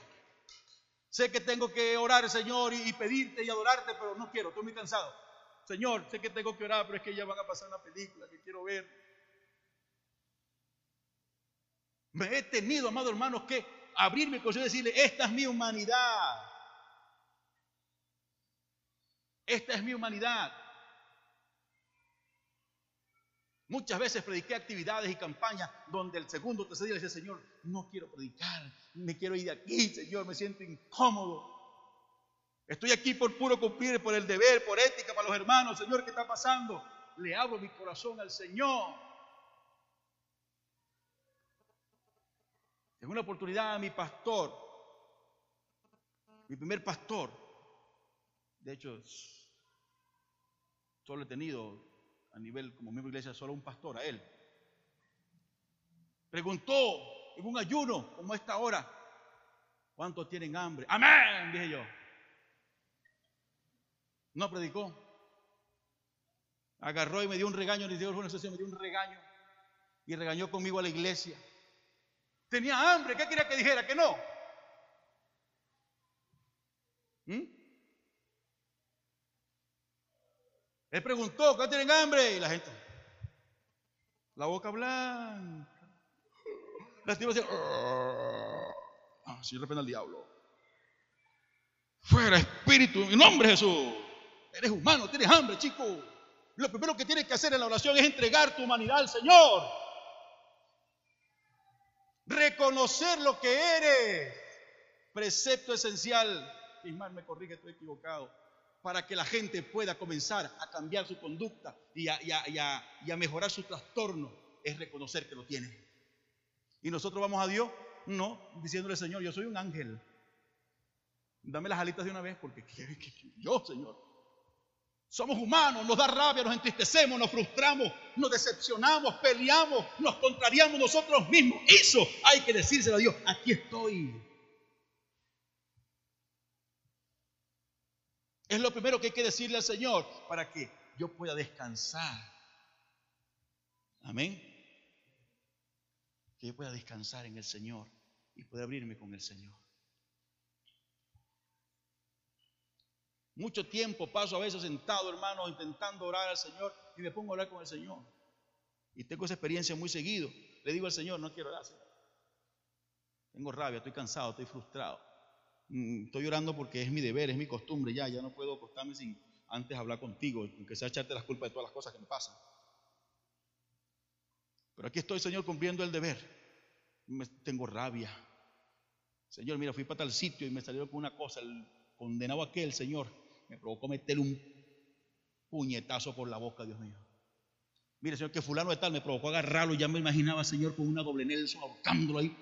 Sé que tengo que orar, Señor, y, pedirte y adorarte, pero no quiero, estoy muy cansado. Señor, sé que tengo que orar, pero es que ya van a pasar una película que quiero ver. Me he tenido, amado hermanos, que abrir mi corazón y decirle, esta es mi humanidad. Esta es mi humanidad. Muchas veces prediqué actividades y campañas donde el segundo o tercer día le decía, Señor, no quiero predicar, me quiero ir de aquí, Señor, me siento incómodo. Estoy aquí por puro cumplir, por el deber, por ética para los hermanos. Señor, ¿qué está pasando? Le abro mi corazón al Señor. En una oportunidad mi pastor, mi primer pastor, de hecho, solo he tenido a nivel como miembro iglesia, solo un pastor, a él. Preguntó en un ayuno como esta hora, ¿cuántos tienen hambre? Amén, dije yo. No predicó. Agarró y me dio un regaño, ni dio una sesión, me dio un regaño. Y regañó conmigo a la iglesia. Tenía hambre, ¿qué quería que dijera? Que no. ¿Mm? Él preguntó, ¿qué tienen hambre? Y la gente, la boca blanca. La tía decía, ah, si repente al diablo. Fuera espíritu, en nombre de Jesús. Eres humano, tienes hambre, chico. Lo primero que tienes que hacer en la oración es entregar tu humanidad al Señor. Reconocer lo que eres. Precepto esencial. Ismael me corrige, estoy equivocado. Para que la gente pueda comenzar a cambiar su conducta y a, mejorar su trastorno, es reconocer que lo tiene. Y nosotros vamos a Dios, no, diciéndole, Señor, yo soy un ángel. Dame las alitas de una vez porque yo, Señor. Somos humanos, nos da rabia, nos entristecemos, nos frustramos, nos decepcionamos, peleamos, nos contrariamos nosotros mismos. Eso hay que decírselo a Dios. Aquí estoy. Es lo primero que hay que decirle al Señor para que yo pueda descansar. Amén. Que yo pueda descansar en el Señor y pueda abrirme con el Señor. Mucho tiempo paso a veces sentado, hermano, intentando orar al Señor y me pongo a hablar con el Señor. Y tengo esa experiencia muy seguido. Le digo al Señor, no quiero orar. Tengo rabia, estoy cansado, estoy frustrado. Mm, estoy orando porque es mi deber, es mi costumbre ya. Ya no puedo acostarme sin antes hablar contigo, aunque sea echarte las culpas de todas las cosas que me pasan. Pero aquí estoy, Señor, cumpliendo el deber. tengo rabia. Señor, mira, fui para tal sitio y me salió con una cosa. El condenado aquel, Señor, me provocó meterle un puñetazo por la boca, Dios mío. Mire, Señor, que fulano de tal me provocó agarrarlo ya me imaginaba, Señor, con una doble Nelson ahorcándolo ahí.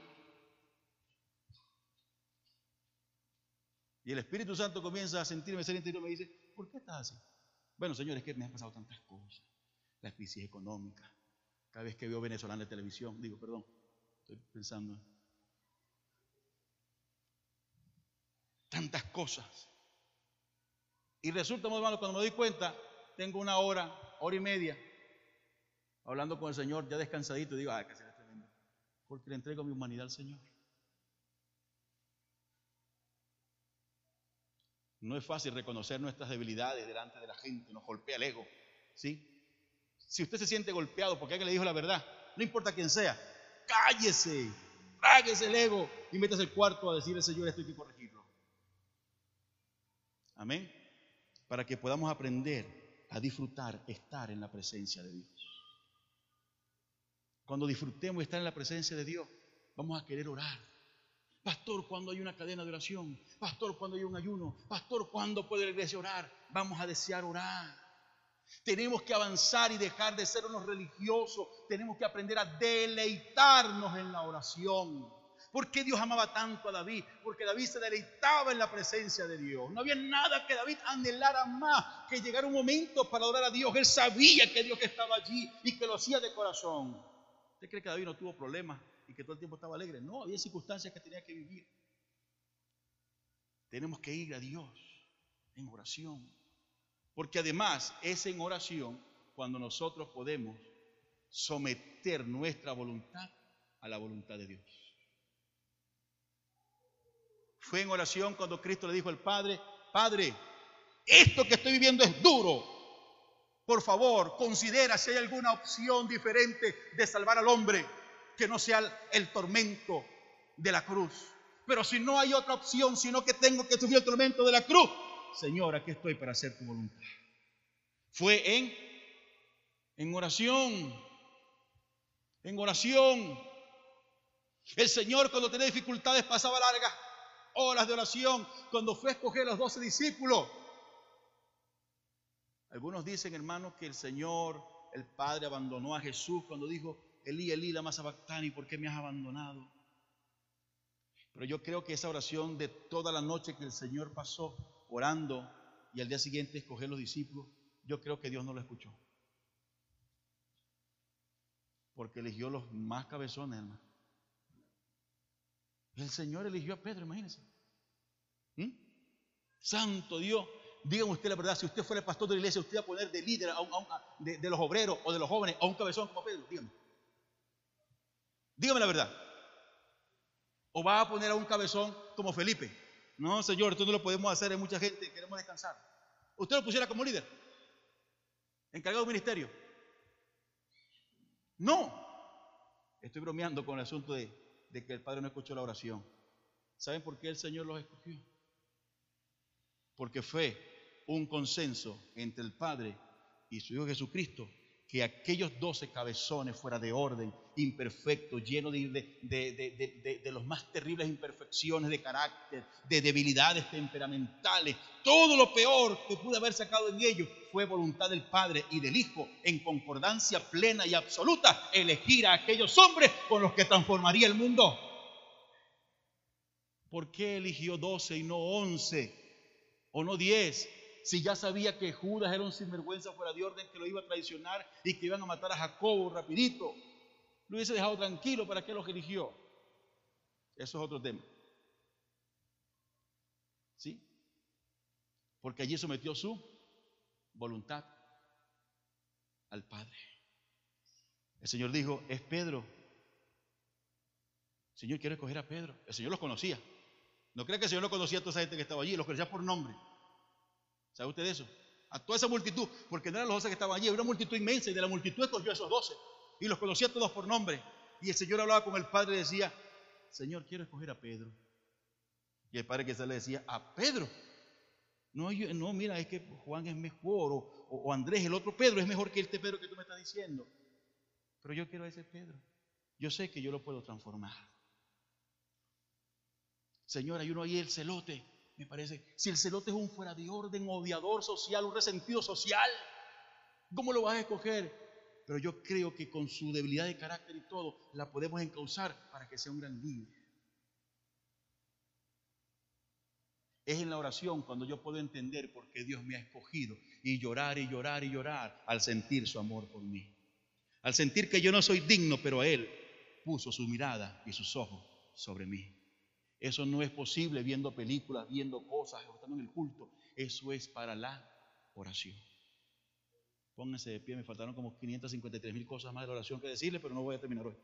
Y el Espíritu Santo comienza a sentirme ser interior y me dice, ¿por qué estás así? Bueno, Señor, es que me han pasado tantas cosas. La crisis económica. Cada vez que veo venezolana de televisión, digo, perdón, estoy pensando. Tantas cosas. Y resulta, muy malo, cuando me doy cuenta, tengo una hora, hora y media, hablando con el Señor, ya descansadito, y digo, ay, que será tremendo. Porque le entrego mi humanidad al Señor. No es fácil reconocer nuestras debilidades delante de la gente, nos golpea el ego. ¿sí? Si usted se siente golpeado porque alguien le dijo la verdad, no importa quién sea, cállese, tráguese el ego y métase al cuarto a decirle, Señor, esto hay que corregirlo. Amén para que podamos aprender a disfrutar, estar en la presencia de Dios. Cuando disfrutemos estar en la presencia de Dios, vamos a querer orar. Pastor, cuando hay una cadena de oración, pastor, cuando hay un ayuno, pastor, cuando puede la iglesia orar, vamos a desear orar. Tenemos que avanzar y dejar de ser unos religiosos. Tenemos que aprender a deleitarnos en la oración. ¿Por qué Dios amaba tanto a David? Porque David se deleitaba en la presencia de Dios. No había nada que David anhelara más que llegar un momento para adorar a Dios. Él sabía que Dios estaba allí y que lo hacía de corazón. ¿Usted cree que David no tuvo problemas que todo el tiempo estaba alegre? No, había circunstancias que tenía que vivir. Tenemos que ir a Dios en oración. Porque además es en oración cuando nosotros podemos someter nuestra voluntad a la voluntad de Dios. Fue en oración cuando Cristo le dijo al Padre, Padre, esto que estoy viviendo es duro. Por favor, considera si hay alguna opción diferente de salvar al hombre que no sea el tormento de la cruz. Pero si no hay otra opción, sino que tengo que sufrir el tormento de la cruz, Señor, aquí estoy para hacer tu voluntad. Fue en, en oración, en oración. El Señor cuando tenía dificultades pasaba largas horas de oración cuando fue a escoger a los doce discípulos. Algunos dicen, hermanos, que el Señor, el Padre, abandonó a Jesús cuando dijo, Elí, Elí, la sabactani, ¿por qué me has abandonado? Pero yo creo que esa oración de toda la noche que el Señor pasó orando y al día siguiente escoger los discípulos, yo creo que Dios no lo escuchó. Porque eligió los más cabezones, hermano. El Señor eligió a Pedro, imagínense. ¿Mm? Santo Dios. dígame usted la verdad, si usted fuera el pastor de la iglesia, usted va a poner de líder de, los obreros o de los jóvenes a un cabezón como Pedro, dígame. Dígame la verdad. O va a poner a un cabezón como Felipe. No, señor, esto no lo podemos hacer, hay mucha gente, queremos descansar. Usted lo pusiera como líder, encargado de ministerio. No. Estoy bromeando con el asunto de, de que el Padre no escuchó la oración. ¿Saben por qué el Señor los escogió? Porque fue un consenso entre el Padre y su Hijo Jesucristo que aquellos doce cabezones fuera de orden, imperfectos, llenos de, de, de, los más terribles imperfecciones de carácter, de debilidades temperamentales, todo lo peor que pude haber sacado en ellos fue voluntad del Padre y del Hijo, en concordancia plena y absoluta, elegir a aquellos hombres con los que transformaría el mundo. ¿Por qué eligió doce y no once? ¿O no diez? Si ya sabía que Judas era un sinvergüenza fuera de orden, que lo iba a traicionar y que iban a matar a Jacobo rapidito? Lo hubiese dejado tranquilo, ¿para qué los eligió? Eso es otro tema. ¿Sí? Porque allí sometió su voluntad al Padre. El Señor dijo, es Pedro. Señor, quiero escoger a Pedro. El Señor los conocía. No cree que el Señor no conocía a toda esa gente que estaba allí, los conocía por nombre. ¿Sabe usted eso? A toda esa multitud, porque no eran los doce que estaban allí, era una multitud inmensa y de la multitud escogió a esos doce y los conocía todos por nombre. Y el Señor hablaba con el Padre y decía, Señor, quiero escoger a Pedro. Y el Padre que le decía, a Pedro. No, no, mira, es que Juan es mejor, o, o, Andrés, el otro Pedro, es mejor que este Pedro que tú me estás diciendo. Pero yo quiero a ese Pedro. Yo sé que yo lo puedo transformar. Señor, hay uno ahí, el celote me parece. Si el celote es un fuera de orden, odiador social, un resentido social, ¿cómo lo vas a escoger? Pero yo creo que con su debilidad de carácter y todo, la podemos encauzar para que sea un gran líder. Es en la oración cuando yo puedo entender por qué Dios me ha escogido y llorar y llorar y llorar al sentir su amor por mí. Al sentir que yo no soy digno, pero a Él puso su mirada y sus ojos sobre mí. Eso no es posible viendo películas, viendo cosas, estando en el culto. Eso es para la oración. Pónganse de pie, me faltaron como 553 mil cosas más de la oración que decirle, pero no voy a terminar hoy.